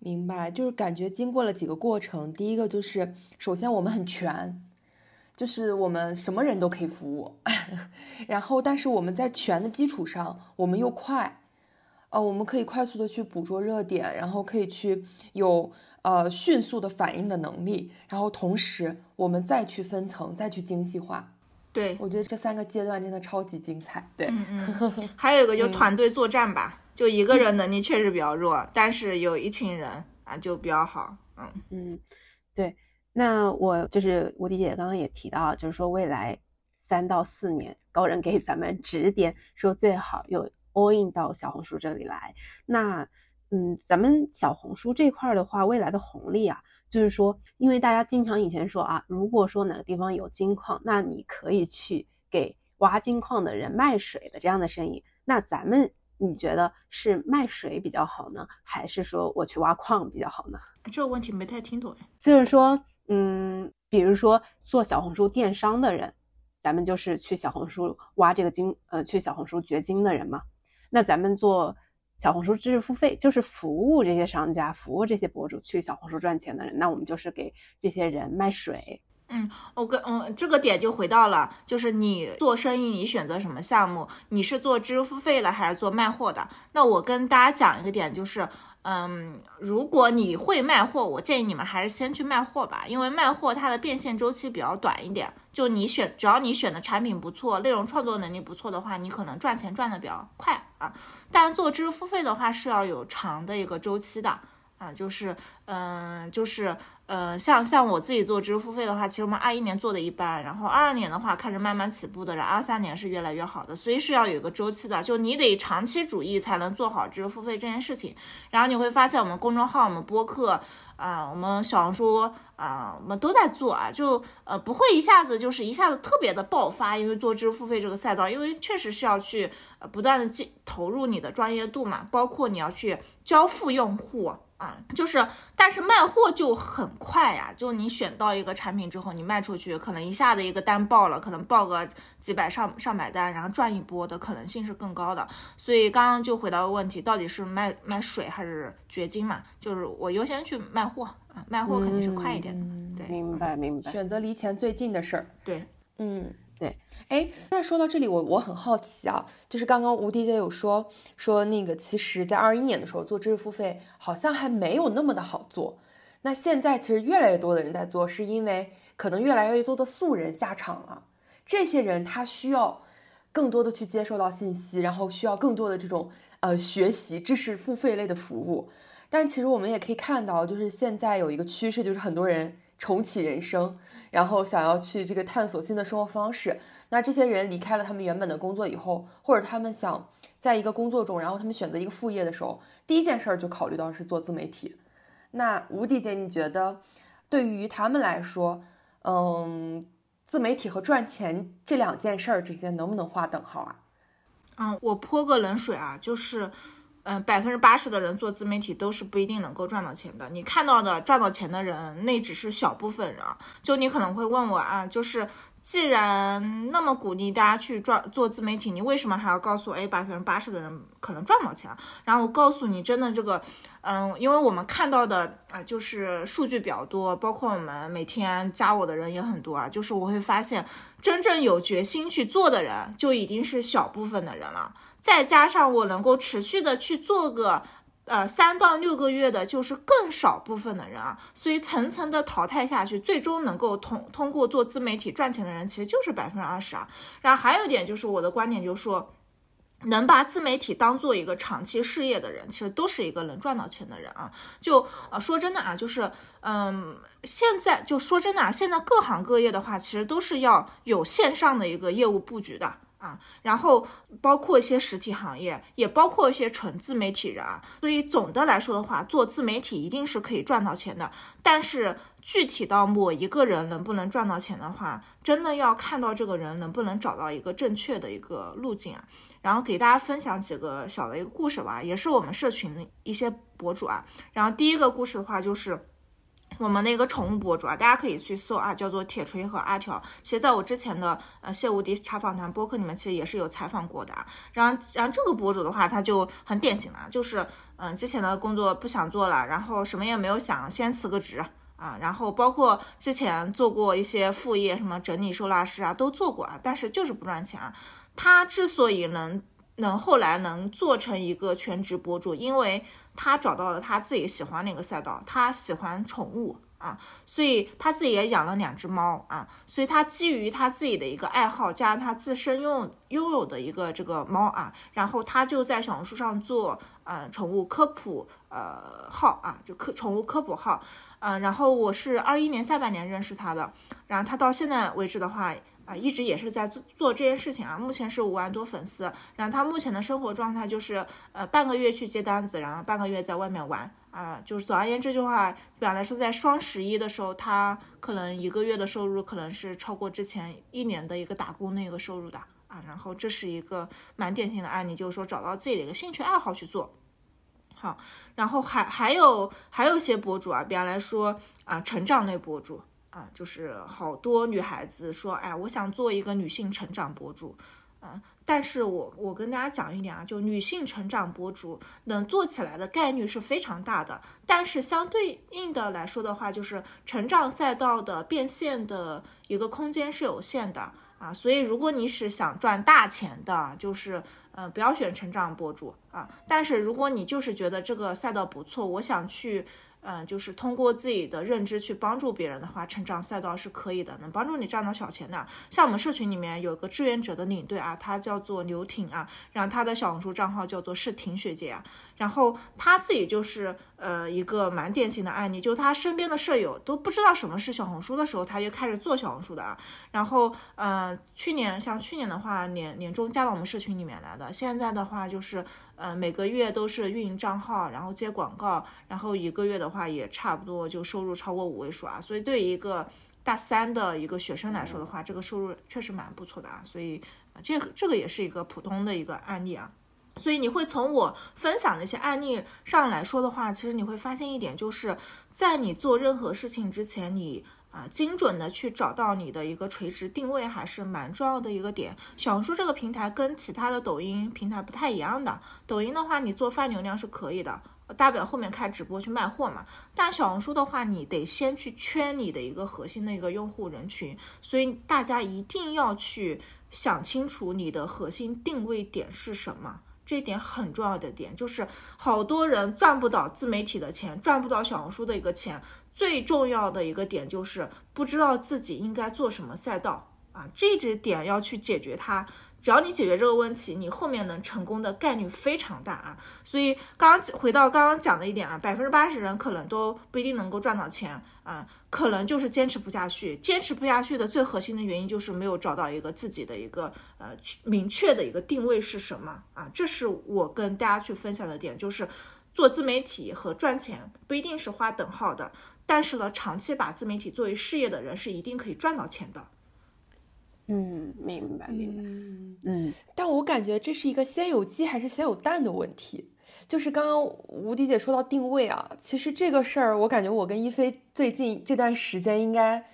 明白，就是感觉经过了几个过程，第一个就是首先我们很全，就是我们什么人都可以服务，*laughs* 然后但是我们在全的基础上，我们又快。呃，我们可以快速的去捕捉热点，然后可以去有呃迅速的反应的能力，然后同时我们再去分层，再去精细化。对，我觉得这三个阶段真的超级精彩。对，嗯 *laughs* 嗯，还有一个就团队作战吧，就一个人能力确实比较弱，但是有一群人啊就比较好。嗯嗯，对。那我就是吴迪姐刚刚也提到，就是说未来三到四年，高人给咱们指点说最好有 all in 到小红书这里来。那嗯，咱们小红书这块的话，未来的红利啊，就是说，因为大家经常以前说啊，如果说哪个地方有金矿，那你可以去给挖金矿的人卖水的这样的生意。那咱们你觉得是卖水比较好呢，还是说我去挖矿比较好呢？这个问题没太听懂。就是说，嗯，比如说做小红书电商的人，咱们就是去小红书挖这个金，呃，去小红书掘金的人嘛。那咱们做。小红书知识付费就是服务这些商家，服务这些博主去小红书赚钱的人，那我们就是给这些人卖水。嗯，我跟嗯这个点就回到了，就是你做生意，你选择什么项目？你是做知识付费的还是做卖货的？那我跟大家讲一个点，就是。嗯，如果你会卖货，我建议你们还是先去卖货吧，因为卖货它的变现周期比较短一点。就你选，只要你选的产品不错，内容创作能力不错的话，你可能赚钱赚的比较快啊。但做知识付费的话是要有长的一个周期的啊，就是，嗯，就是。呃，像像我自己做知识付费的话，其实我们二一年做的一般，然后二二年的话开始慢慢起步的，然后二三年是越来越好的，所以是要有一个周期的，就你得长期主义才能做好知识付费这件事情。然后你会发现我们公众号、我们播客啊、我们小红书啊，我们都在做啊，就呃不会一下子就是一下子特别的爆发，因为做知识付费这个赛道，因为确实是要去呃不断的进投入你的专业度嘛，包括你要去交付用户。啊，就是，但是卖货就很快呀，就你选到一个产品之后，你卖出去，可能一下子一个单爆了，可能爆个几百上上百单，然后赚一波的可能性是更高的。所以刚刚就回答问题，到底是卖卖水还是掘金嘛？就是我优先去卖货啊，卖货肯定是快一点的。对，明白明白。选择离钱最近的事儿。对，嗯。对，哎，那说到这里，我我很好奇啊，就是刚刚吴迪姐有说说那个，其实，在二一年的时候做知识付费好像还没有那么的好做。那现在其实越来越多的人在做，是因为可能越来越多的素人下场了。这些人他需要更多的去接受到信息，然后需要更多的这种呃学习知识付费类的服务。但其实我们也可以看到，就是现在有一个趋势，就是很多人。重启人生，然后想要去这个探索新的生活方式。那这些人离开了他们原本的工作以后，或者他们想在一个工作中，然后他们选择一个副业的时候，第一件事儿就考虑到是做自媒体。那吴迪姐，你觉得对于他们来说，嗯，自媒体和赚钱这两件事儿之间能不能划等号啊？嗯，我泼个冷水啊，就是。嗯，百分之八十的人做自媒体都是不一定能够赚到钱的。你看到的赚到钱的人，那只是小部分人。就你可能会问我啊，就是既然那么鼓励大家去赚做自媒体，你为什么还要告诉哎百分之八十的人可能赚不到钱？然后我告诉你，真的这个，嗯，因为我们看到的啊，就是数据比较多，包括我们每天加我的人也很多啊，就是我会发现，真正有决心去做的人，就已经是小部分的人了。再加上我能够持续的去做个，呃三到六个月的，就是更少部分的人啊，所以层层的淘汰下去，最终能够通通过做自媒体赚钱的人，其实就是百分之二十啊。然后还有一点就是我的观点就是说，能把自媒体当做一个长期事业的人，其实都是一个能赚到钱的人啊。就呃说真的啊，就是嗯，现在就说真的啊，现在各行各业的话，其实都是要有线上的一个业务布局的。啊，然后包括一些实体行业，也包括一些纯自媒体人啊。所以总的来说的话，做自媒体一定是可以赚到钱的。但是具体到某一个人能不能赚到钱的话，真的要看到这个人能不能找到一个正确的一个路径啊。然后给大家分享几个小的一个故事吧，也是我们社群的一些博主啊。然后第一个故事的话就是。我们那个宠物博主啊，大家可以去搜啊，叫做铁锤和阿条。其实在我之前的呃谢无敌茶访谈播客里面，其实也是有采访过的啊。然后，然后这个博主的话，他就很典型了，就是嗯，之前的工作不想做了，然后什么也没有想，先辞个职啊。然后包括之前做过一些副业，什么整理收纳师啊，都做过啊，但是就是不赚钱啊。他之所以能能后来能做成一个全职博主，因为。他找到了他自己喜欢那个赛道，他喜欢宠物啊，所以他自己也养了两只猫啊，所以他基于他自己的一个爱好，加上他自身拥拥有的一个这个猫啊，然后他就在小红书上做呃宠物科普呃号啊，就科宠物科普号，嗯，然后我是二一年下半年认识他的，然后他到现在为止的话。啊，一直也是在做做这件事情啊，目前是五万多粉丝，然后他目前的生活状态就是，呃，半个月去接单子，然后半个月在外面玩啊，就是总而言之，就话，比方来说，在双十一的时候，他可能一个月的收入可能是超过之前一年的一个打工那个收入的啊，然后这是一个蛮典型的案例，就是说找到自己的一个兴趣爱好去做，好，然后还还有还有些博主啊，比方来说啊，成长类博主。啊，就是好多女孩子说，哎，我想做一个女性成长博主，嗯，但是我我跟大家讲一点啊，就女性成长博主能做起来的概率是非常大的，但是相对应的来说的话，就是成长赛道的变现的一个空间是有限的。啊，所以如果你是想赚大钱的，就是呃不要选成长博主啊，但是如果你就是觉得这个赛道不错，我想去。嗯，就是通过自己的认知去帮助别人的话，成长赛道是可以的，能帮助你赚到小钱的。像我们社群里面有个志愿者的领队啊，他叫做刘挺啊，然后他的小红书账号叫做是挺学姐啊。然后他自己就是呃一个蛮典型的案例，就他身边的舍友都不知道什么是小红书的时候，他就开始做小红书的啊。然后呃去年像去年的话年年终加到我们社群里面来的，现在的话就是呃每个月都是运营账号，然后接广告，然后一个月的话也差不多就收入超过五位数啊。所以对于一个大三的一个学生来说的话，这个收入确实蛮不错的啊。所以这这个也是一个普通的一个案例啊。所以你会从我分享的一些案例上来说的话，其实你会发现一点，就是在你做任何事情之前，你精准的去找到你的一个垂直定位，还是蛮重要的一个点。小红书这个平台跟其他的抖音平台不太一样的，抖音的话你做泛流量是可以的，大不了后面开直播去卖货嘛。但小红书的话，你得先去圈你的一个核心的一个用户人群，所以大家一定要去想清楚你的核心定位点是什么。这一点很重要的点就是，好多人赚不到自媒体的钱，赚不到小红书的一个钱。最重要的一个点就是不知道自己应该做什么赛道啊，这支点要去解决它。只要你解决这个问题，你后面能成功的概率非常大啊！所以刚刚回到刚刚讲的一点啊，百分之八十人可能都不一定能够赚到钱啊，可能就是坚持不下去。坚持不下去的最核心的原因就是没有找到一个自己的一个呃明确的一个定位是什么啊？这是我跟大家去分享的点，就是做自媒体和赚钱不一定是划等号的，但是呢，长期把自媒体作为事业的人是一定可以赚到钱的。嗯，明白明白。嗯，但我感觉这是一个先有鸡还是先有蛋的问题。就是刚刚吴迪姐说到定位啊，其实这个事儿，我感觉我跟一菲最近这段时间应该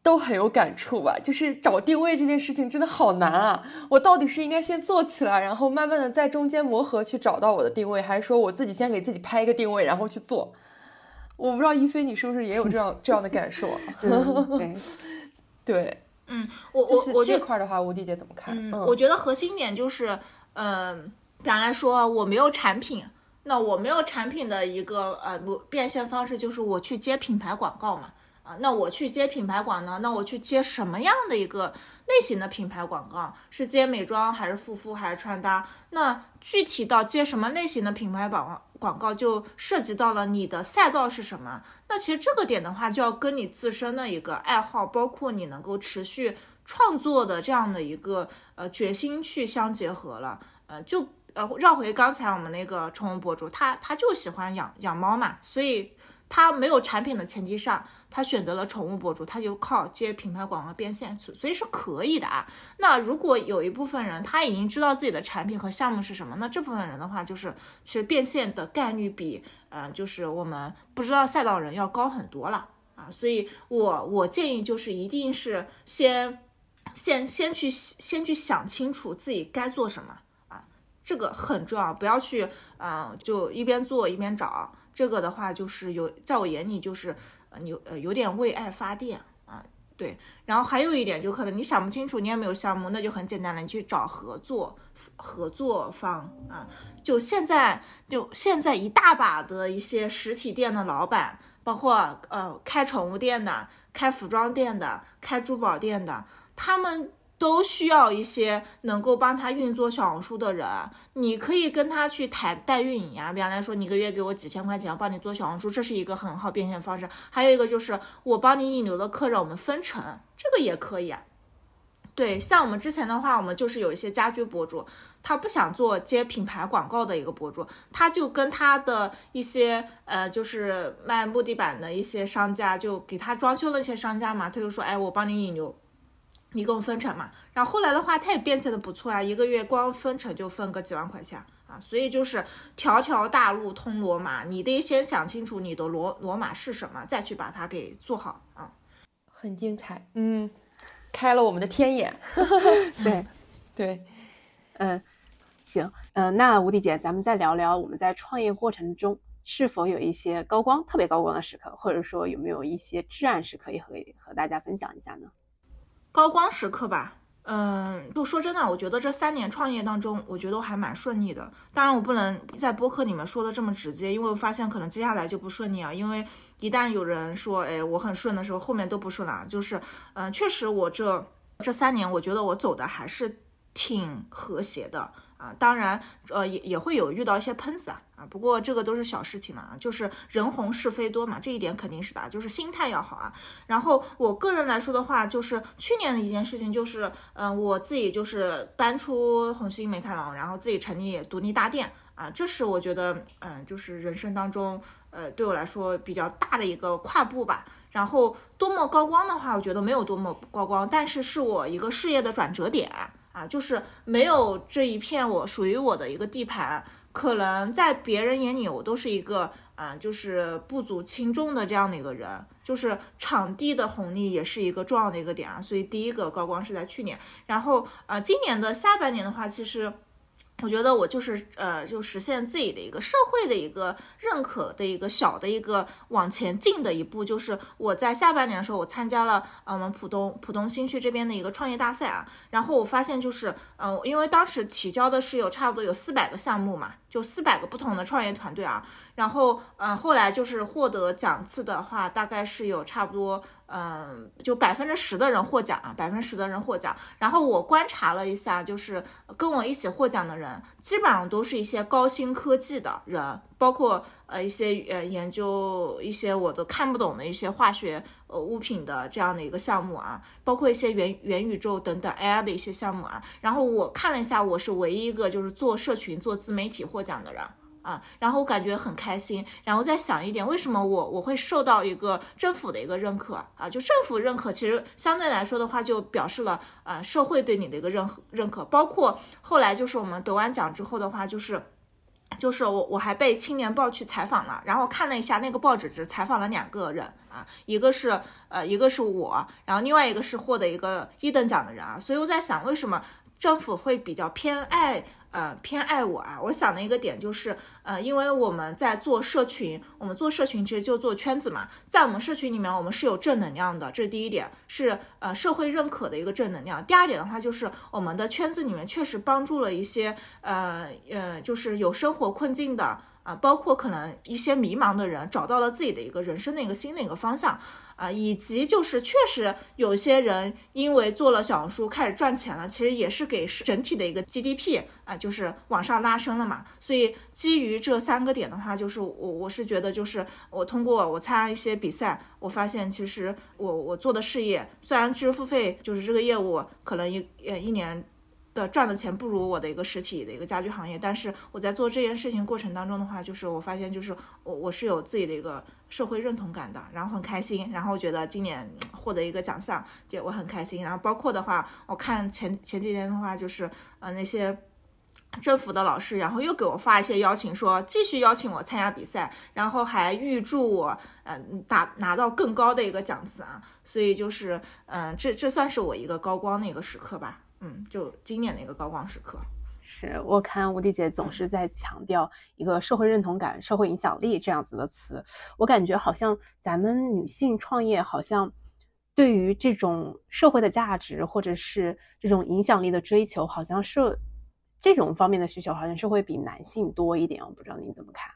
都很有感触吧。就是找定位这件事情真的好难啊！我到底是应该先做起来，然后慢慢的在中间磨合去找到我的定位，还是说我自己先给自己拍一个定位，然后去做？我不知道一菲你是不是也有这样这样的感受？*laughs* 对。*laughs* 嗯，我我我这块的话，吴迪姐怎么看？嗯，我觉得核心点就是，嗯，比方来说，我没有产品，那我没有产品的一个呃不变现方式，就是我去接品牌广告嘛。啊，那我去接品牌广呢？那我去接什么样的一个类型的品牌广告？是接美妆还是护肤还是穿搭？那具体到接什么类型的品牌广广告，就涉及到了你的赛道是什么。那其实这个点的话，就要跟你自身的一个爱好，包括你能够持续创作的这样的一个呃决心去相结合了。呃，就呃绕回刚才我们那个宠物博主，他他就喜欢养养猫嘛，所以。他没有产品的前提上，他选择了宠物博主，他就靠接品牌广告变现，所以是可以的啊。那如果有一部分人他已经知道自己的产品和项目是什么，那这部分人的话，就是其实变现的概率比呃就是我们不知道赛道人要高很多了啊。所以我我建议就是一定是先先先去先去想清楚自己该做什么啊，这个很重要，不要去嗯就一边做一边找。这个的话就是有，在我眼里就是呃有呃有点为爱发电啊，对。然后还有一点，就可能你想不清楚，你也没有项目，那就很简单了，你去找合作合作方啊。就现在就现在一大把的一些实体店的老板，包括呃开宠物店的、开服装店的、开珠宝店的，他们。都需要一些能够帮他运作小红书的人，你可以跟他去谈代运营啊。比方来说，你一个月给我几千块钱，我帮你做小红书，这是一个很好变现方式。还有一个就是我帮你引流的客人，我们分成，这个也可以啊。对，像我们之前的话，我们就是有一些家居博主，他不想做接品牌广告的一个博主，他就跟他的一些呃，就是卖木地板的一些商家，就给他装修的一些商家嘛，他就说，哎，我帮你引流。你跟我分成嘛，然后后来的话，他也变现的不错啊，一个月光分成就分个几万块钱啊，所以就是条条大路通罗马，你得先想清楚你的罗罗马是什么，再去把它给做好啊。很精彩，嗯，开了我们的天眼。*laughs* 对，*laughs* 对，嗯，行，嗯，那吴迪姐，咱们再聊聊我们在创业过程中是否有一些高光、特别高光的时刻，或者说有没有一些至暗时刻，可以和和大家分享一下呢？高光时刻吧，嗯，就说真的，我觉得这三年创业当中，我觉得我还蛮顺利的。当然，我不能在播客里面说的这么直接，因为我发现可能接下来就不顺利啊。因为一旦有人说，哎，我很顺的时候，后面都不顺了。就是，嗯，确实我这这三年，我觉得我走的还是挺和谐的。啊，当然，呃，也也会有遇到一些喷子啊，啊，不过这个都是小事情了啊，就是人红是非多嘛，这一点肯定是的，就是心态要好啊。然后我个人来说的话，就是去年的一件事情，就是，嗯，我自己就是搬出红星美凯龙，然后自己成立独立大店啊，这是我觉得，嗯，就是人生当中，呃，对我来说比较大的一个跨步吧。然后多么高光的话，我觉得没有多么高光，但是是我一个事业的转折点。啊，就是没有这一片我属于我的一个地盘，可能在别人眼里我都是一个，啊，就是不足轻重的这样的一个人，就是场地的红利也是一个重要的一个点啊，所以第一个高光是在去年，然后呃，今年的下半年的话，其实。我觉得我就是呃，就实现自己的一个社会的一个认可的一个小的一个往前进的一步，就是我在下半年的时候，我参加了呃我们浦东浦东新区这边的一个创业大赛啊，然后我发现就是嗯，因为当时提交的是有差不多有四百个项目嘛。就四百个不同的创业团队啊，然后嗯，后来就是获得奖次的话，大概是有差不多嗯，就百分之十的人获奖啊，百分之十的人获奖。然后我观察了一下，就是跟我一起获奖的人，基本上都是一些高新科技的人，包括呃一些呃研究一些我都看不懂的一些化学。呃，物品的这样的一个项目啊，包括一些元元宇宙等等 AI 的一些项目啊。然后我看了一下，我是唯一一个就是做社群、做自媒体获奖的人啊。然后我感觉很开心。然后再想一点，为什么我我会受到一个政府的一个认可啊？就政府认可，其实相对来说的话，就表示了啊社会对你的一个认认可。包括后来就是我们得完奖之后的话，就是。就是我，我还被《青年报》去采访了，然后看了一下那个报纸，只采访了两个人啊，一个是呃，一个是我，然后另外一个是获得一个一等奖的人啊，所以我在想，为什么政府会比较偏爱？呃，偏爱我啊！我想的一个点就是，呃，因为我们在做社群，我们做社群其实就做圈子嘛，在我们社群里面，我们是有正能量的，这是第一点，是呃社会认可的一个正能量。第二点的话，就是我们的圈子里面确实帮助了一些呃呃，就是有生活困境的啊，包括可能一些迷茫的人找到了自己的一个人生的一个新的一个方向。啊，以及就是确实有些人因为做了小红书开始赚钱了，其实也是给整体的一个 GDP 啊，就是往上拉升了嘛。所以基于这三个点的话，就是我我是觉得，就是我通过我参加一些比赛，我发现其实我我做的事业，虽然知识付费就是这个业务可能一呃一年。的赚的钱不如我的一个实体的一个家居行业，但是我在做这件事情过程当中的话，就是我发现就是我我是有自己的一个社会认同感的，然后很开心，然后觉得今年获得一个奖项，就我很开心。然后包括的话，我看前前几天的话，就是呃那些政府的老师，然后又给我发一些邀请，说继续邀请我参加比赛，然后还预祝我嗯打拿到更高的一个奖次啊，所以就是嗯这这算是我一个高光的一个时刻吧。嗯，就今年的一个高光时刻，是我看吴迪姐总是在强调一个社会认同感、社会影响力这样子的词，我感觉好像咱们女性创业，好像对于这种社会的价值或者是这种影响力的追求，好像是这种方面的需求，好像是会比男性多一点。我不知道您怎么看。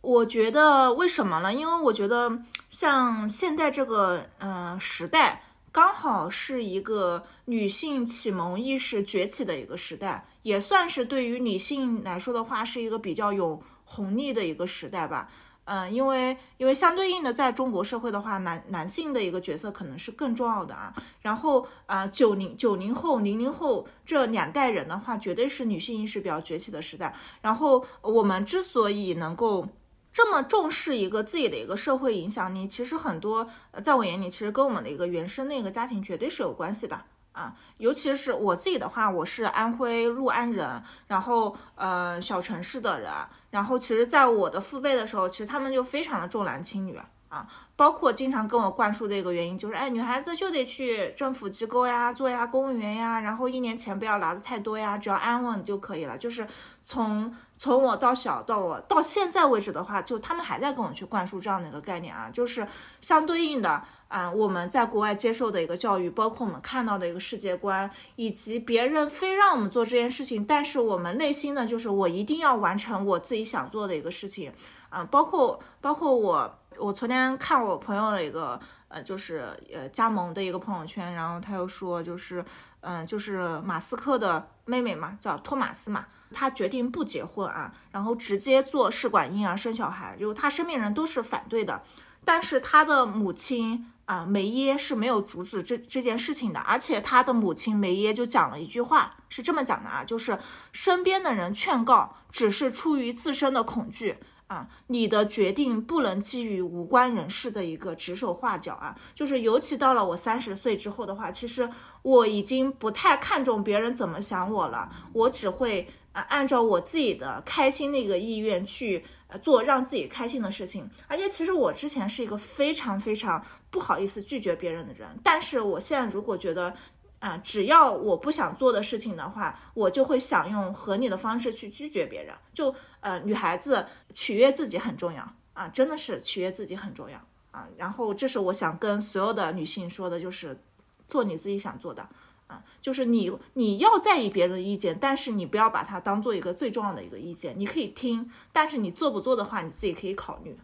我觉得为什么呢？因为我觉得像现在这个呃时代，刚好是一个女性启蒙意识崛起的一个时代，也算是对于女性来说的话，是一个比较有红利的一个时代吧。嗯，因为因为相对应的，在中国社会的话，男男性的一个角色可能是更重要的啊。然后啊，九零九零后、零零后这两代人的话，绝对是女性意识比较崛起的时代。然后我们之所以能够这么重视一个自己的一个社会影响力，其实很多在我眼里，其实跟我们的一个原生的一个家庭绝对是有关系的。啊，尤其是我自己的话，我是安徽六安人，然后呃小城市的人，然后其实在我的父辈的时候，其实他们就非常的重男轻女，啊包括经常跟我灌输的一个原因就是，哎，女孩子就得去政府机构呀做呀公务员呀，然后一年钱不要拿的太多呀，只要安稳就可以了。就是从从我到小到我到现在为止的话，就他们还在跟我去灌输这样的一个概念啊，就是相对应的。啊，我们在国外接受的一个教育，包括我们看到的一个世界观，以及别人非让我们做这件事情，但是我们内心呢，就是我一定要完成我自己想做的一个事情。啊，包括包括我，我昨天看我朋友的一个，呃，就是呃加盟的一个朋友圈，然后他又说，就是嗯，就是马斯克的妹妹嘛，叫托马斯嘛，他决定不结婚啊，然后直接做试管婴儿生小孩，就他身边人都是反对的，但是他的母亲。啊，梅耶是没有阻止这这件事情的，而且他的母亲梅耶就讲了一句话，是这么讲的啊，就是身边的人劝告只是出于自身的恐惧啊，你的决定不能基于无关人士的一个指手画脚啊，就是尤其到了我三十岁之后的话，其实我已经不太看重别人怎么想我了，我只会啊按照我自己的开心那个意愿去。做让自己开心的事情，而且其实我之前是一个非常非常不好意思拒绝别人的人，但是我现在如果觉得，啊，只要我不想做的事情的话，我就会想用合理的方式去拒绝别人。就呃，女孩子取悦自己很重要啊，真的是取悦自己很重要啊。然后这是我想跟所有的女性说的，就是做你自己想做的。啊，就是你你要在意别人的意见，但是你不要把它当做一个最重要的一个意见。你可以听，但是你做不做的话，你自己可以考虑。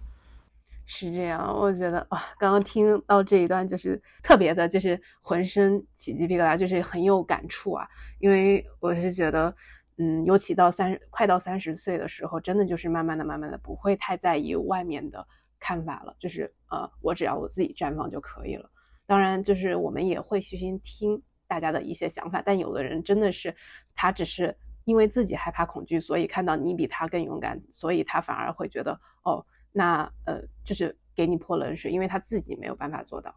是这样，我觉得啊，刚刚听到这一段就是特别的，就是浑身起鸡皮疙瘩，就是很有感触啊。因为我是觉得，嗯，尤其到三快到三十岁的时候，真的就是慢慢的、慢慢的不会太在意外面的看法了，就是呃，我只要我自己绽放就可以了。当然，就是我们也会虚心听。大家的一些想法，但有的人真的是，他只是因为自己害怕恐惧，所以看到你比他更勇敢，所以他反而会觉得，哦，那呃，就是给你泼冷水，因为他自己没有办法做到。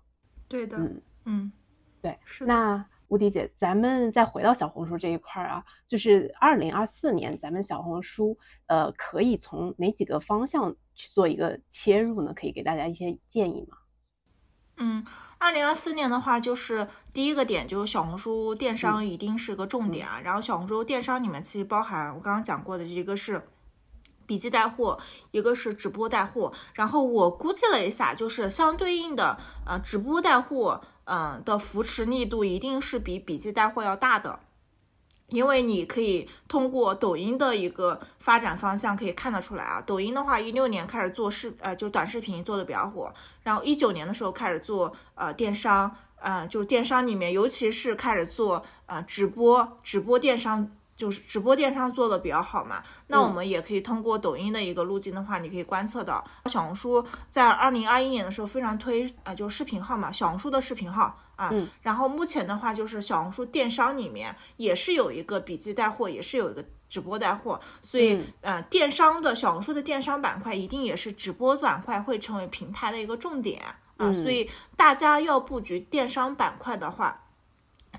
对的，嗯嗯，对，是。那吴迪姐，咱们再回到小红书这一块儿啊，就是二零二四年，咱们小红书呃，可以从哪几个方向去做一个切入呢？可以给大家一些建议吗？嗯。二零二四年的话，就是第一个点，就是小红书电商一定是个重点啊。然后小红书电商里面其实包含我刚刚讲过的，一个是笔记带货，一个是直播带货。然后我估计了一下，就是相对应的，呃，直播带货，嗯的扶持力度一定是比笔记带货要大的。因为你可以通过抖音的一个发展方向可以看得出来啊，抖音的话，一六年开始做视呃就短视频做的比较火，然后一九年的时候开始做呃电商，呃就电商里面尤其是开始做呃直播直播电商。就是直播电商做的比较好嘛，那我们也可以通过抖音的一个路径的话，你可以观测到小红书在二零二一年的时候非常推啊，就是视频号嘛，小红书的视频号啊，然后目前的话就是小红书电商里面也是有一个笔记带货，也是有一个直播带货，所以呃，电商的小红书的电商板块一定也是直播板块会成为平台的一个重点啊，所以大家要布局电商板块的话。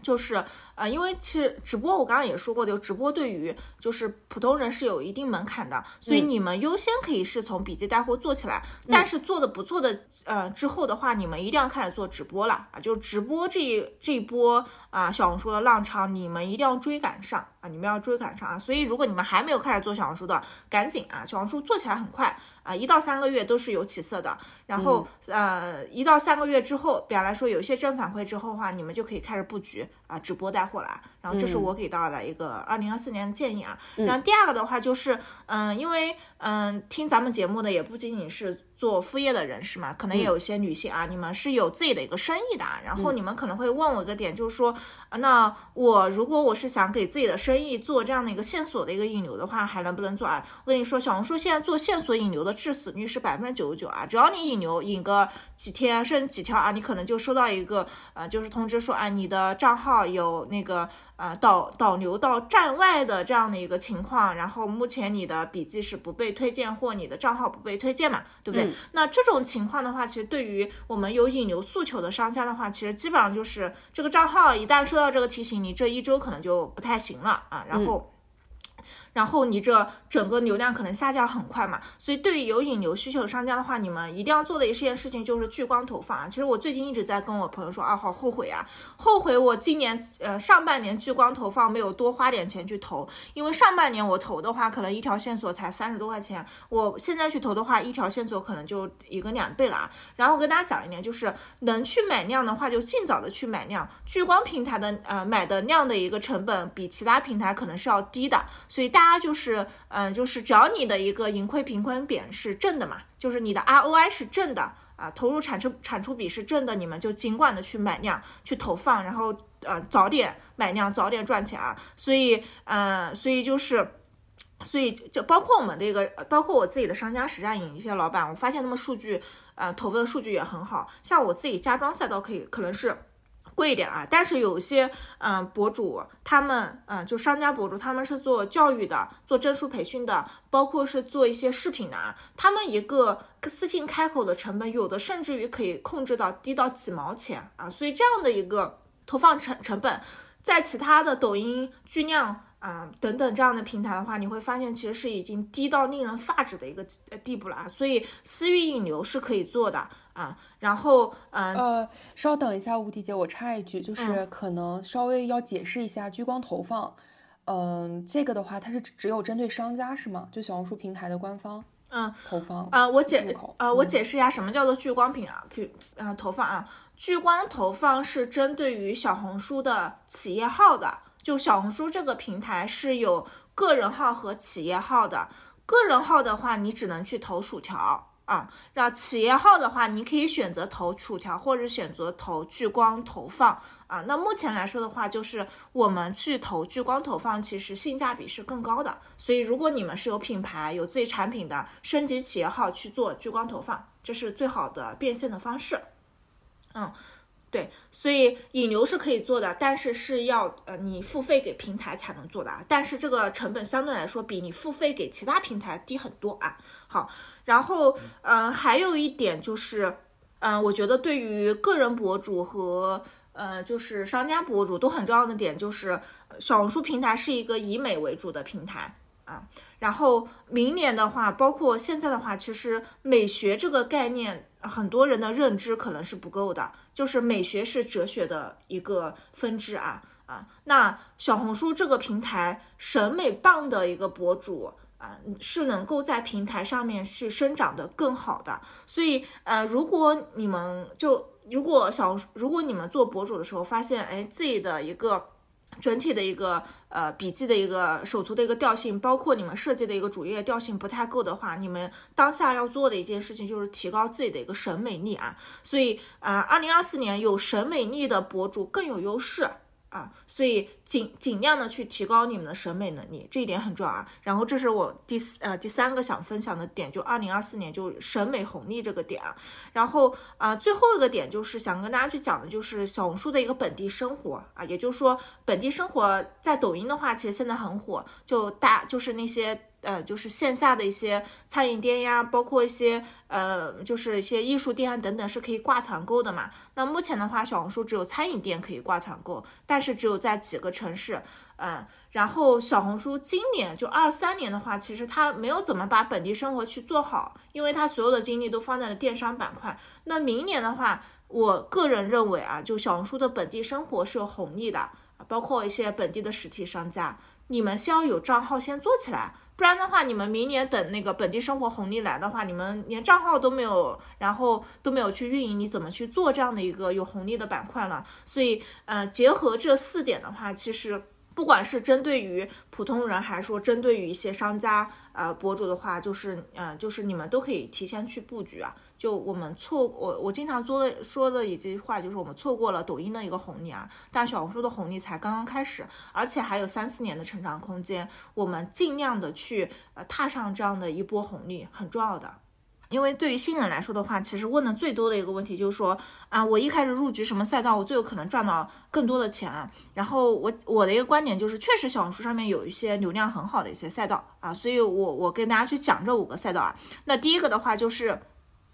就是，呃，因为其实直播我刚刚也说过，就直播对于就是普通人是有一定门槛的，所以你们优先可以是从笔记带货做起来，但是做的不错的，呃，之后的话，你们一定要开始做直播了啊，就直播这一这一波啊，小红书的浪潮，你们一定要追赶上啊，你们要追赶上啊，所以如果你们还没有开始做小红书的，赶紧啊，小红书做起来很快。啊，一到三个月都是有起色的，然后呃，一到三个月之后，比方来说有一些正反馈之后的话，你们就可以开始布局啊直播带货啦。然后这是我给到的一个二零二四年的建议啊。嗯然后第二个的话就是，嗯，因为嗯听咱们节目的也不仅仅是。做副业的人士嘛，可能也有一些女性啊，你们是有自己的一个生意的，啊，然后你们可能会问我一个点，就是说，啊，那我如果我是想给自己的生意做这样的一个线索的一个引流的话，还能不能做啊？我跟你说，小红书现在做线索引流的致死率是百分之九十九啊，只要你引流引个几天甚至几条啊，你可能就收到一个呃，就是通知说，啊，你的账号有那个呃导导流到站外的这样的一个情况，然后目前你的笔记是不被推荐或你的账号不被推荐嘛，对不对？那这种情况的话，其实对于我们有引流诉求的商家的话，其实基本上就是这个账号一旦收到这个提醒，你这一周可能就不太行了啊，然后。然后你这整个流量可能下降很快嘛，所以对于有引流需求的商家的话，你们一定要做的一件事情就是聚光投放啊。其实我最近一直在跟我朋友说啊，好后悔啊，后悔我今年呃上半年聚光投放没有多花点钱去投，因为上半年我投的话，可能一条线索才三十多块钱，我现在去投的话，一条线索可能就一个两倍了啊。然后跟大家讲一点，就是能去买量的话，就尽早的去买量。聚光平台的呃买的量的一个成本比其他平台可能是要低的，所以大大家就是嗯、就是只要你的一个盈亏平衡点是正的嘛，就是你的 ROI 是正的啊，投入产出产出比是正的，你们就尽管的去买量去投放，然后呃早点买量，早点赚钱啊。所以嗯、所以就是。所以就包括我们这个，包括我自己的商家实战营一些老板，我发现他们数据，呃，投的数据也很好。像我自己家装赛道可以，可能是贵一点啊，但是有些嗯、博主，他们嗯、就商家博主，他们是做教育的，做证书培训的，包括是做一些视频的啊，他们一个私信开口的成本，有的甚至于可以控制到低到几毛钱啊，所以这样的一个投放成成本，在其他的抖音、巨量。啊、等等这样的平台的话，你会发现其实是已经低到令人发指的一个地步了啊。所以私域引流是可以做的啊。然后，嗯、呃，呃，稍等一下，吴迪姐，我插一句，就是可能稍微要解释一下聚光投放。嗯、呃，这个的话，它是只有针对商家是吗？就小红书平台的官方。嗯，投放啊、呃，我解呃，嗯我解释一下什么叫做聚光屏啊，聚嗯投放啊，聚光投放是针对于小红书的企业号的。就小红书这个平台是有个人号和企业号的，个人号的话，你只能去投薯条啊，然后企业号的话，你可以选择投薯条或者选择投聚光投放啊。那目前来说的话，就是我们去投聚光投放，其实性价比是更高的。所以如果你们是有品牌、有自己产品的，升级企业号去做聚光投放，这是最好的变现的方式。嗯。对，所以引流是可以做的，但是是要呃你付费给平台才能做的啊。但是这个成本相对来说比你付费给其他平台低很多啊。好，然后嗯、呃、还有一点就是，嗯、呃、我觉得对于个人博主和呃就是商家博主都很重要的点就是，小红书平台是一个以美为主的平台啊。然后明年的话，包括现在的话，其实美学这个概念。很多人的认知可能是不够的，就是美学是哲学的一个分支啊啊。那小红书这个平台，审美棒的一个博主啊，是能够在平台上面去生长的更好的。所以呃，如果你们就如果小如果你们做博主的时候发现，哎，自己的一个。整体的一个呃笔记的一个首图的一个调性，包括你们设计的一个主页调性不太够的话，你们当下要做的一件事情就是提高自己的一个审美力啊。所以啊，二零二四年有审美力的博主更有优势啊，所以尽尽量的去提高你们的审美能力，这一点很重要啊。然后这是我第四呃第三个想分享的点，就二零二四年就审美红利这个点啊。然后啊、最后一个点就是想跟大家去讲的，就是小红书的一个本地生活啊，也就是说本地生活在抖音的话，其实现在很火，就大就是那些。呃，就是线下的一些餐饮店呀，包括一些呃，就是一些艺术店啊等等，是可以挂团购的嘛。那目前的话，小红书只有餐饮店可以挂团购，但是只有在几个城市，嗯。然后小红书今年就二三年的话，其实它没有怎么把本地生活去做好，因为它所有的精力都放在了电商板块。那明年的话，我个人认为啊，就小红书的本地生活是有红利的，包括一些本地的实体商家。你们先要有账号先做起来。不然的话，你们明年等那个本地生活红利来的话，你们连账号都没有，然后都没有去运营，你怎么去做这样的一个有红利的板块呢？所以，呃，结合这四点的话，其实。不管是针对于普通人，还是说针对于一些商家、啊博主的话，就是嗯，就是你们都可以提前去布局啊。就我们错，我我经常说的说的一句话，就是我们错过了抖音的一个红利啊，但小红书的红利才刚刚开始，而且还有三四年的成长空间。我们尽量的去呃踏上这样的一波红利，很重要的。因为对于新人来说的话，其实问的最多的一个问题就是说，啊，我一开始入局什么赛道，我最有可能赚到更多的钱。然后我我的一个观点就是，确实小红书上面有一些流量很好的一些赛道啊，所以我我跟大家去讲这五个赛道啊。那第一个的话就是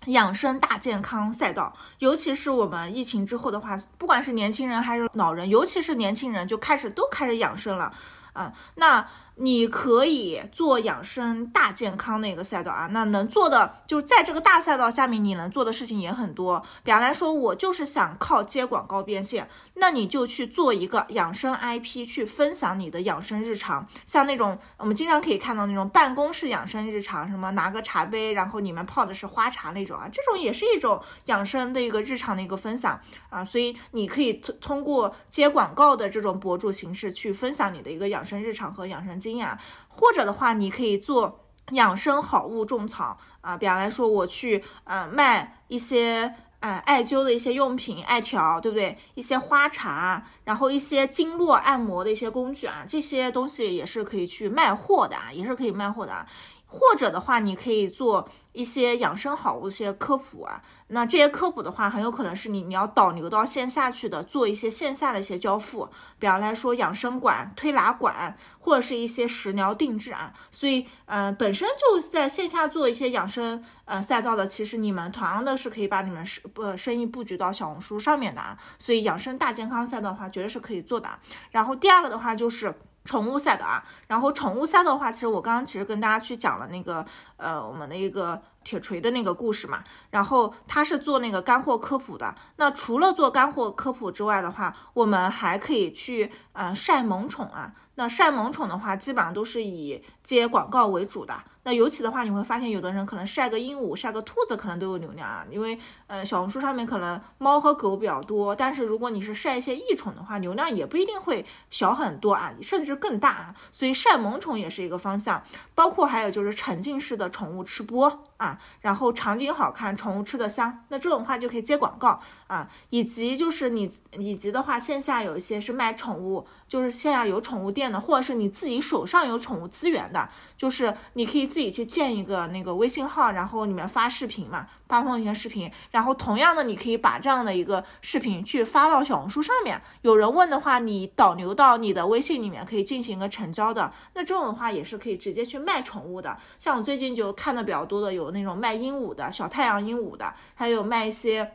养生大健康赛道，尤其是我们疫情之后的话，不管是年轻人还是老人，尤其是年轻人就开始都开始养生了啊，那。你可以做养生大健康的一个赛道啊，那能做的就在这个大赛道下面，你能做的事情也很多。比方来说，我就是想靠接广告变现，那你就去做一个养生 IP，去分享你的养生日常。像那种我们经常可以看到那种办公室养生日常，什么拿个茶杯，然后里面泡的是花茶那种啊，这种也是一种养生的一个日常的一个分享啊。所以你可以通通过接广告的这种博主形式去分享你的一个养生日常和养生。经验，或者的话，你可以做养生好物种草啊。比方来说，我去呃卖一些呃艾灸的一些用品，艾条，对不对？一些花茶，然后一些经络按摩的一些工具啊，这些东西也是可以去卖货的啊，也是可以卖货的啊。或者的话，你可以做。一些养生好物一些科普啊，那这些科普的话，很有可能是你你要导流到线下去的，做一些线下的一些交付，比方来说养生馆、推拿馆，或者是一些食疗定制啊。所以，嗯，本身就在线下做一些养生呃赛道的，其实你们同样的是可以把你们是不生意布局到小红书上面的啊。所以，养生大健康赛道的话，绝对是可以做的。然后第二个的话就是。宠物赛的啊，然后宠物赛的话，其实我刚刚其实跟大家去讲了那个呃我们的一个铁锤的那个故事嘛，然后他是做那个干货科普的。那除了做干货科普之外的话，我们还可以去啊晒萌宠啊。那晒萌宠的话，基本上都是以接广告为主的。那尤其的话，你会发现有的人可能晒个鹦鹉、晒个兔子，可能都有流量啊。因为，呃，小红书上面可能猫和狗比较多，但是如果你是晒一些异宠的话，流量也不一定会小很多啊，甚至更大啊。所以晒萌宠也是一个方向，包括还有就是沉浸式的宠物吃播啊，然后场景好看，宠物吃的香，那这种话就可以接广告啊。以及就是你，以及的话，线下有一些是卖宠物，就是线下有宠物店的，或者是你自己手上有宠物资源的，就是你可以。自己去建一个那个微信号，然后里面发视频嘛，发朋友圈视频，然后同样的，你可以把这样的一个视频去发到小红书上面。有人问的话，你导流到你的微信里面，可以进行一个成交的。那这种的话也是可以直接去卖宠物的。像我最近就看的比较多的，有那种卖鹦鹉的小太阳鹦鹉的，还有卖一些。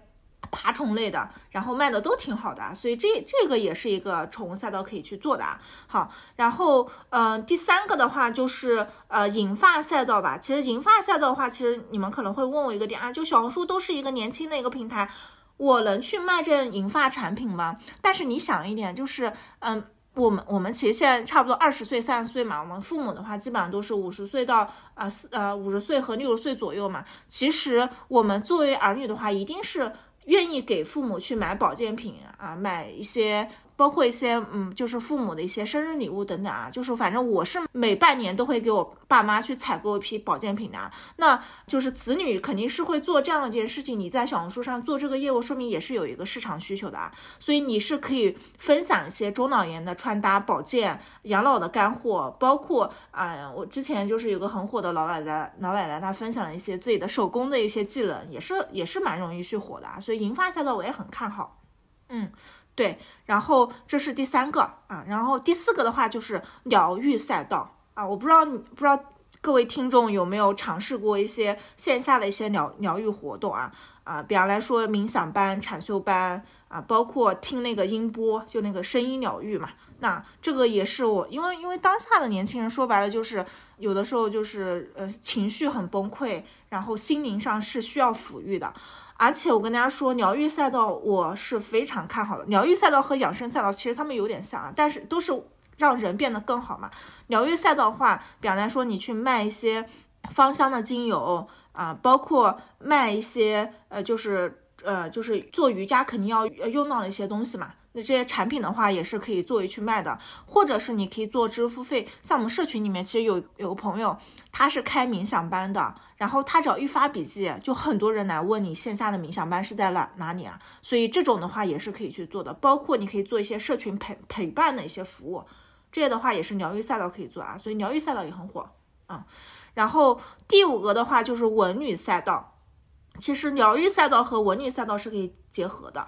爬虫类的，然后卖的都挺好的，所以这这个也是一个宠物赛道可以去做的啊。好，然后嗯，第三个的话就是呃银发赛道吧。其实银发赛道的话，其实你们可能会问我一个点啊，就小红书都是一个年轻的一个平台，我能去卖这银发产品吗？但是你想一点，就是嗯，我们我们其实现在差不多二十岁三十岁嘛，我们父母的话基本上都是五十岁到啊四呃五十岁和六十岁左右嘛。其实我们作为儿女的话，一定是。愿意给父母去买保健品啊，买一些。包括一些嗯，就是父母的一些生日礼物等等啊，就是反正我是每半年都会给我爸妈去采购一批保健品的啊。那就是子女肯定是会做这样一件事情，你在小红书上做这个业务，说明也是有一个市场需求的啊。所以你是可以分享一些中老年的穿搭、保健、养老的干货，包括啊，我之前就是有个很火的老奶奶，老奶奶她分享了一些自己的手工的一些技能，也是也是蛮容易去火的啊。所以银发赛道我也很看好，嗯。对，然后这是第三个啊，然后第四个的话就是疗愈赛道啊，我不知道你不知道各位听众有没有尝试过一些线下的一些疗疗愈活动啊啊，比方来说冥想班、禅修班啊，包括听那个音波，就那个声音疗愈嘛，那这个也是我，因为因为当下的年轻人说白了就是有的时候就是呃情绪很崩溃，然后心灵上是需要抚育的。而且我跟大家说，疗愈赛道我是非常看好的。疗愈赛道和养生赛道其实他们有点像啊，但是都是让人变得更好嘛。疗愈赛道的话，比方来说，你去卖一些芳香的精油啊，包括卖一些呃，就是呃，就是做瑜伽肯定要用到的一些东西嘛。那这些产品的话，也是可以作为去卖的，或者是你可以做支付费。像我们社群里面，其实有有个朋友，他是开冥想班的，然后他只要一发笔记，就很多人来问你线下的冥想班是在哪哪里啊？所以这种的话也是可以去做的。包括你可以做一些社群陪陪伴的一些服务，这些的话也是疗愈赛道可以做啊。所以疗愈赛道也很火啊。然后第五个的话就是文旅赛道，其实疗愈赛道和文旅赛道是可以结合的。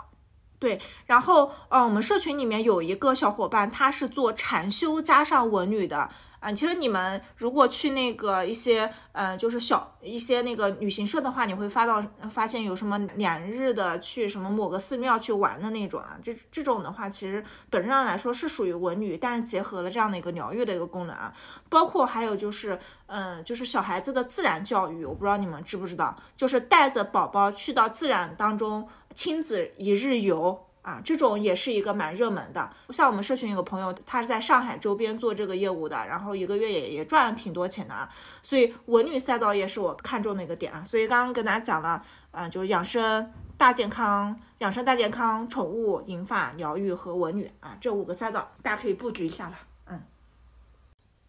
对，然后呃，我们社群里面有一个小伙伴，他是做禅修加上文旅的啊。其实你们如果去那个一些呃，就是小一些那个旅行社的话，你会发到发现有什么两日的去什么某个寺庙去玩的那种啊。这这种的话，其实本质上来说是属于文旅，但是结合了这样的一个疗愈的一个功能啊。包括还有就是嗯，就是小孩子的自然教育，我不知道你们知不知道，就是带着宝宝去到自然当中。亲子一日游啊，这种也是一个蛮热门的。像我们社群有个朋友，他是在上海周边做这个业务的，然后一个月也也赚了挺多钱的啊。所以文旅赛道也是我看中的一个点啊。所以刚刚跟大家讲了，嗯，就是养生、大健康、养生、大健康、宠物、银发、疗愈和文旅啊，这五个赛道大家可以布局一下了。嗯，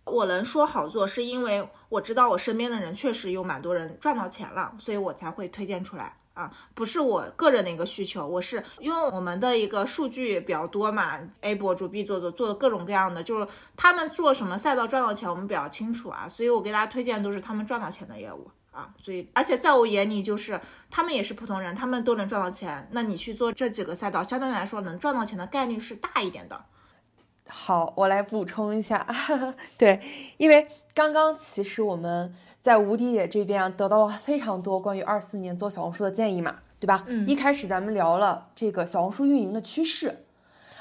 我能说好做，是因为我知道我身边的人确实有蛮多人赚到钱了，所以我才会推荐出来。啊，不是我个人的一个需求，我是因为我们的一个数据比较多嘛，A 博主、B 做做做的各种各样的，就是他们做什么赛道赚到钱，我们比较清楚啊，所以我给大家推荐都是他们赚到钱的业务啊，所以而且在我眼里就是他们也是普通人，他们都能赚到钱，那你去做这几个赛道，相对来说能赚到钱的概率是大一点的。好，我来补充一下，*laughs* 对，因为刚刚其实我们在无敌姐这边啊得到了非常多关于二四年做小红书的建议嘛，对吧？嗯。一开始咱们聊了这个小红书运营的趋势，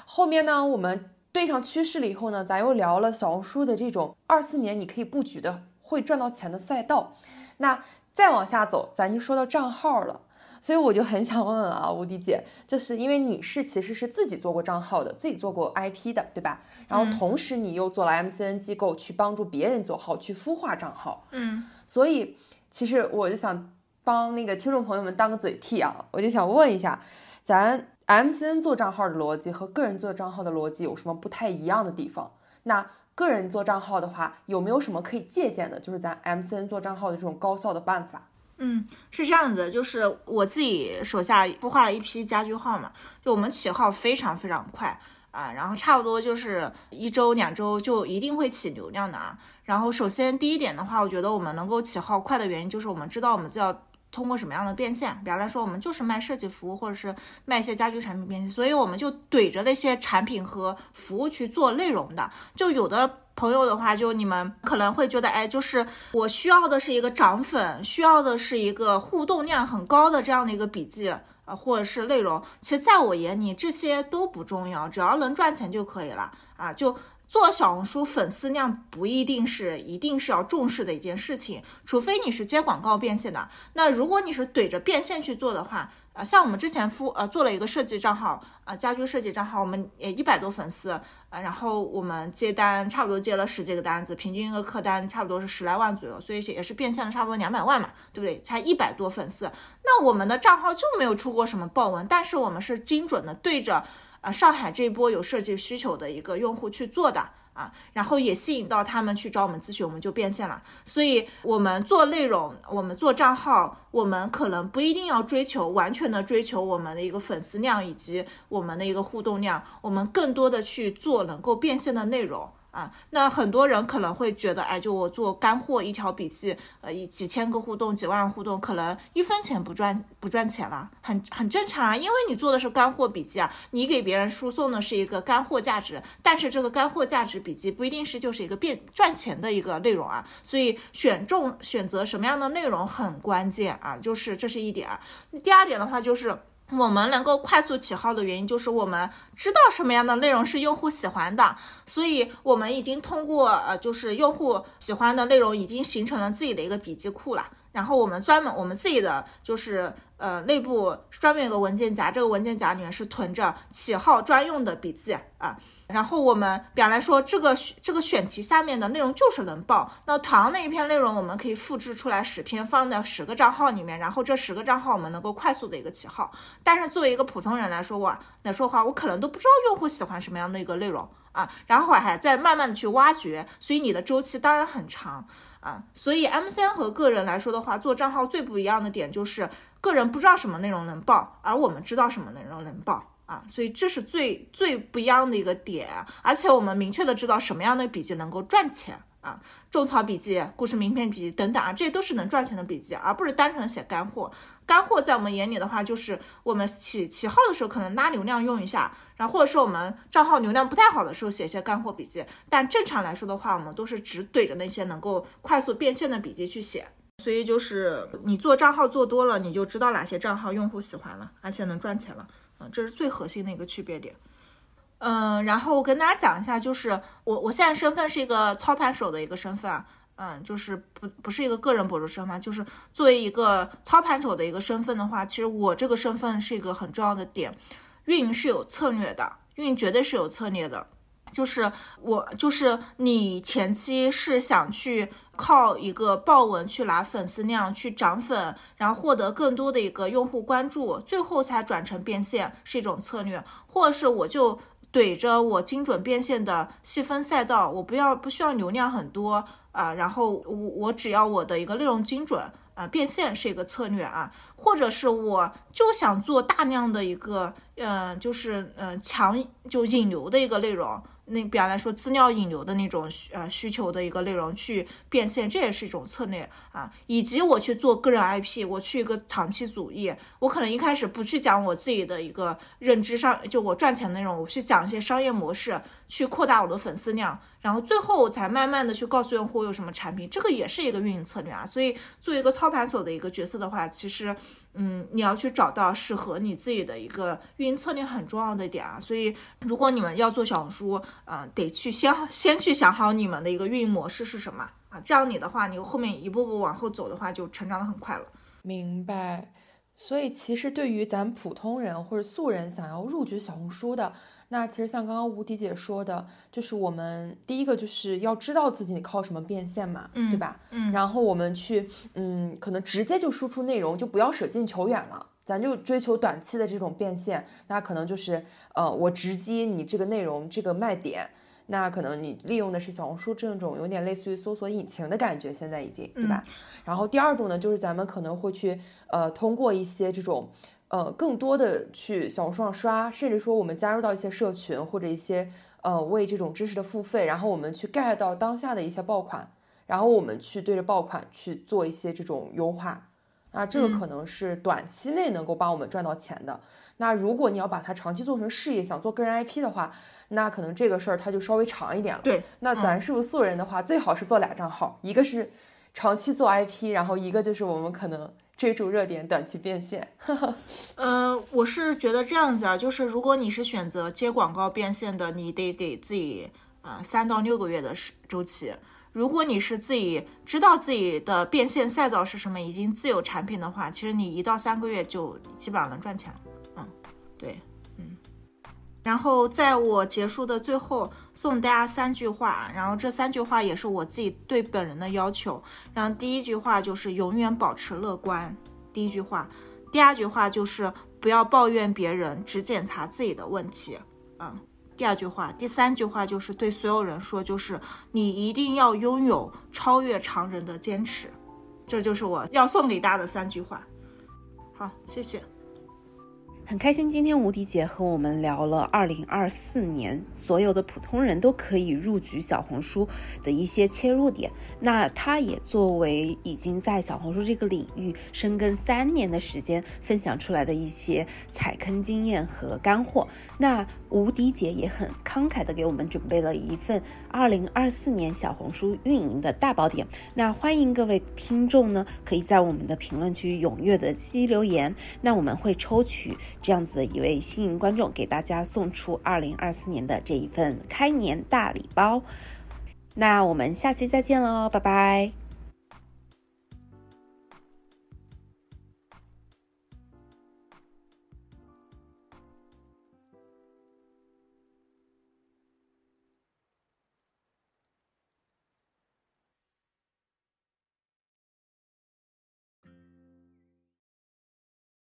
后面呢我们对上趋势了以后呢，咱又聊了小红书的这种二四年你可以布局的会赚到钱的赛道，那再往下走，咱就说到账号了。所以我就很想问问啊，无敌姐，就是因为你是其实是自己做过账号的，自己做过 IP 的，对吧？然后同时你又做了 MCN 机构，去帮助别人做号，去孵化账号。嗯。所以其实我就想帮那个听众朋友们当个嘴替啊，我就想问一下，咱 MCN 做账号的逻辑和个人做账号的逻辑有什么不太一样的地方？那个人做账号的话，有没有什么可以借鉴的？就是咱 MCN 做账号的这种高效的办法？嗯，是这样子，就是我自己手下孵化了一批家居号嘛，就我们起号非常非常快啊，然后差不多就是一周两周就一定会起流量的啊。然后首先第一点的话，我觉得我们能够起号快的原因就是我们知道我们就要通过什么样的变现，比方来说我们就是卖设计服务或者是卖一些家居产品变现，所以我们就怼着那些产品和服务去做内容的，就有的。朋友的话，就你们可能会觉得，哎，就是我需要的是一个涨粉，需要的是一个互动量很高的这样的一个笔记啊，或者是内容。其实，在我眼里，这些都不重要，只要能赚钱就可以了啊。就做小红书，粉丝量不一定是一定是要重视的一件事情，除非你是接广告变现的。那如果你是怼着变现去做的话，啊，像我们之前付呃做了一个设计账号啊，家居设计账号，我们也一百多粉丝啊，然后我们接单差不多接了十几个单子，平均一个客单差不多是十来万左右，所以也是变现了差不多两百万嘛，对不对？才一百多粉丝，那我们的账号就没有出过什么爆文，但是我们是精准的对着啊上海这一波有设计需求的一个用户去做的。啊，然后也吸引到他们去找我们咨询，我们就变现了。所以，我们做内容，我们做账号，我们可能不一定要追求完全的追求我们的一个粉丝量以及我们的一个互动量，我们更多的去做能够变现的内容。啊，那很多人可能会觉得，哎，就我做干货一条笔记，呃，一几千个互动，几万互动，可能一分钱不赚不赚钱了，很很正常啊，因为你做的是干货笔记啊，你给别人输送的是一个干货价值，但是这个干货价值笔记不一定是就是一个变赚钱的一个内容啊，所以选中选择什么样的内容很关键啊，就是这是一点。啊第二点的话就是。我们能够快速起号的原因，就是我们知道什么样的内容是用户喜欢的，所以我们已经通过呃，就是用户喜欢的内容，已经形成了自己的一个笔记库了。然后我们专门我们自己的就是呃内部专门有个文件夹，这个文件夹里面是囤着起号专用的笔记啊。然后我们比方来说，这个这个选题下面的内容就是能报。那同样的一篇内容，我们可以复制出来十篇，放在十个账号里面，然后这十个账号我们能够快速的一个起号。但是作为一个普通人来说，我来说话，我可能都不知道用户喜欢什么样的一个内容啊，然后还在慢慢的去挖掘，所以你的周期当然很长啊。所以 MCN 和个人来说的话，做账号最不一样的点就是个人不知道什么内容能报，而我们知道什么内容能报。啊，所以这是最最不一样的一个点，而且我们明确的知道什么样的笔记能够赚钱啊，种草笔记、故事名片笔记等等啊，这些都是能赚钱的笔记，而不是单纯写干货。干货在我们眼里的话，就是我们起起号的时候可能拉流量用一下，然后或者说我们账号流量不太好的时候写一些干货笔记。但正常来说的话，我们都是只对着那些能够快速变现的笔记去写。所以就是你做账号做多了，你就知道哪些账号用户喜欢了，而且能赚钱了。嗯这是最核心的一个区别点，嗯，然后我跟大家讲一下，就是我我现在身份是一个操盘手的一个身份，嗯，就是不不是一个个人博主身份，就是作为一个操盘手的一个身份的话，其实我这个身份是一个很重要的点，运营是有策略的，运营绝对是有策略的。就是我，就是你前期是想去靠一个爆文去拿粉丝量，去涨粉，然后获得更多的一个用户关注，最后才转成变现，是一种策略；或者是我就怼着我精准变现的细分赛道，我不要不需要流量很多啊，然后我我只要我的一个内容精准啊，变现是一个策略啊，或者是我就想做大量的一个，嗯，就是嗯强就引流的一个内容。那比方来说，资料引流的那种呃需求的一个内容去变现，这也是一种策略啊。以及我去做个人 IP，我去一个长期主义，我可能一开始不去讲我自己的一个认知上，就我赚钱内容，我去讲一些商业模式，去扩大我的粉丝量，然后最后我才慢慢的去告诉用户有什么产品，这个也是一个运营策略啊。所以作为一个操盘手的一个角色的话，其实。嗯，你要去找到适合你自己的一个运营策略很重要的点啊，所以如果你们要做小红书，嗯，得去先先去想好你们的一个运营模式是什么啊，这样你的话，你后面一步步往后走的话，就成长的很快了。明白。所以其实对于咱普通人或者素人想要入局小红书的。那其实像刚刚吴迪姐说的，就是我们第一个就是要知道自己靠什么变现嘛，对吧？嗯，然后我们去，嗯，可能直接就输出内容，就不要舍近求远了，咱就追求短期的这种变现。那可能就是，呃，我直击你这个内容这个卖点。那可能你利用的是小红书这种有点类似于搜索引擎的感觉，现在已经，对吧？然后第二种呢，就是咱们可能会去，呃，通过一些这种。呃，更多的去小红书上刷，甚至说我们加入到一些社群或者一些呃为这种知识的付费，然后我们去 get 到当下的一些爆款，然后我们去对着爆款去做一些这种优化，啊，这个可能是短期内能够帮我们赚到钱的。那如果你要把它长期做成事业，想做个人 IP 的话，那可能这个事儿它就稍微长一点了。对，那咱是不是素人的话，最好是做俩账号，一个是长期做 IP，然后一个就是我们可能。追逐热点，短期变现。*laughs* 嗯，我是觉得这样子啊，就是如果你是选择接广告变现的，你得给自己啊三到六个月的时周期。如果你是自己知道自己的变现赛道是什么，已经自有产品的话，其实你一到三个月就基本上能赚钱了。嗯，对。然后在我结束的最后送大家三句话，然后这三句话也是我自己对本人的要求。然后第一句话就是永远保持乐观，第一句话；第二句话就是不要抱怨别人，只检查自己的问题。嗯，第二句话；第三句话就是对所有人说，就是你一定要拥有超越常人的坚持。这就是我要送给大家的三句话。好，谢谢。很开心，今天无敌姐和我们聊了二零二四年所有的普通人都可以入局小红书的一些切入点。那她也作为已经在小红书这个领域深耕三年的时间，分享出来的一些踩坑经验和干货。那吴迪姐也很慷慨的给我们准备了一份二零二四年小红书运营的大宝典。那欢迎各位听众呢，可以在我们的评论区踊跃的积极留言。那我们会抽取。这样子的一位幸运观众，给大家送出二零二四年的这一份开年大礼包。那我们下期再见喽，拜拜。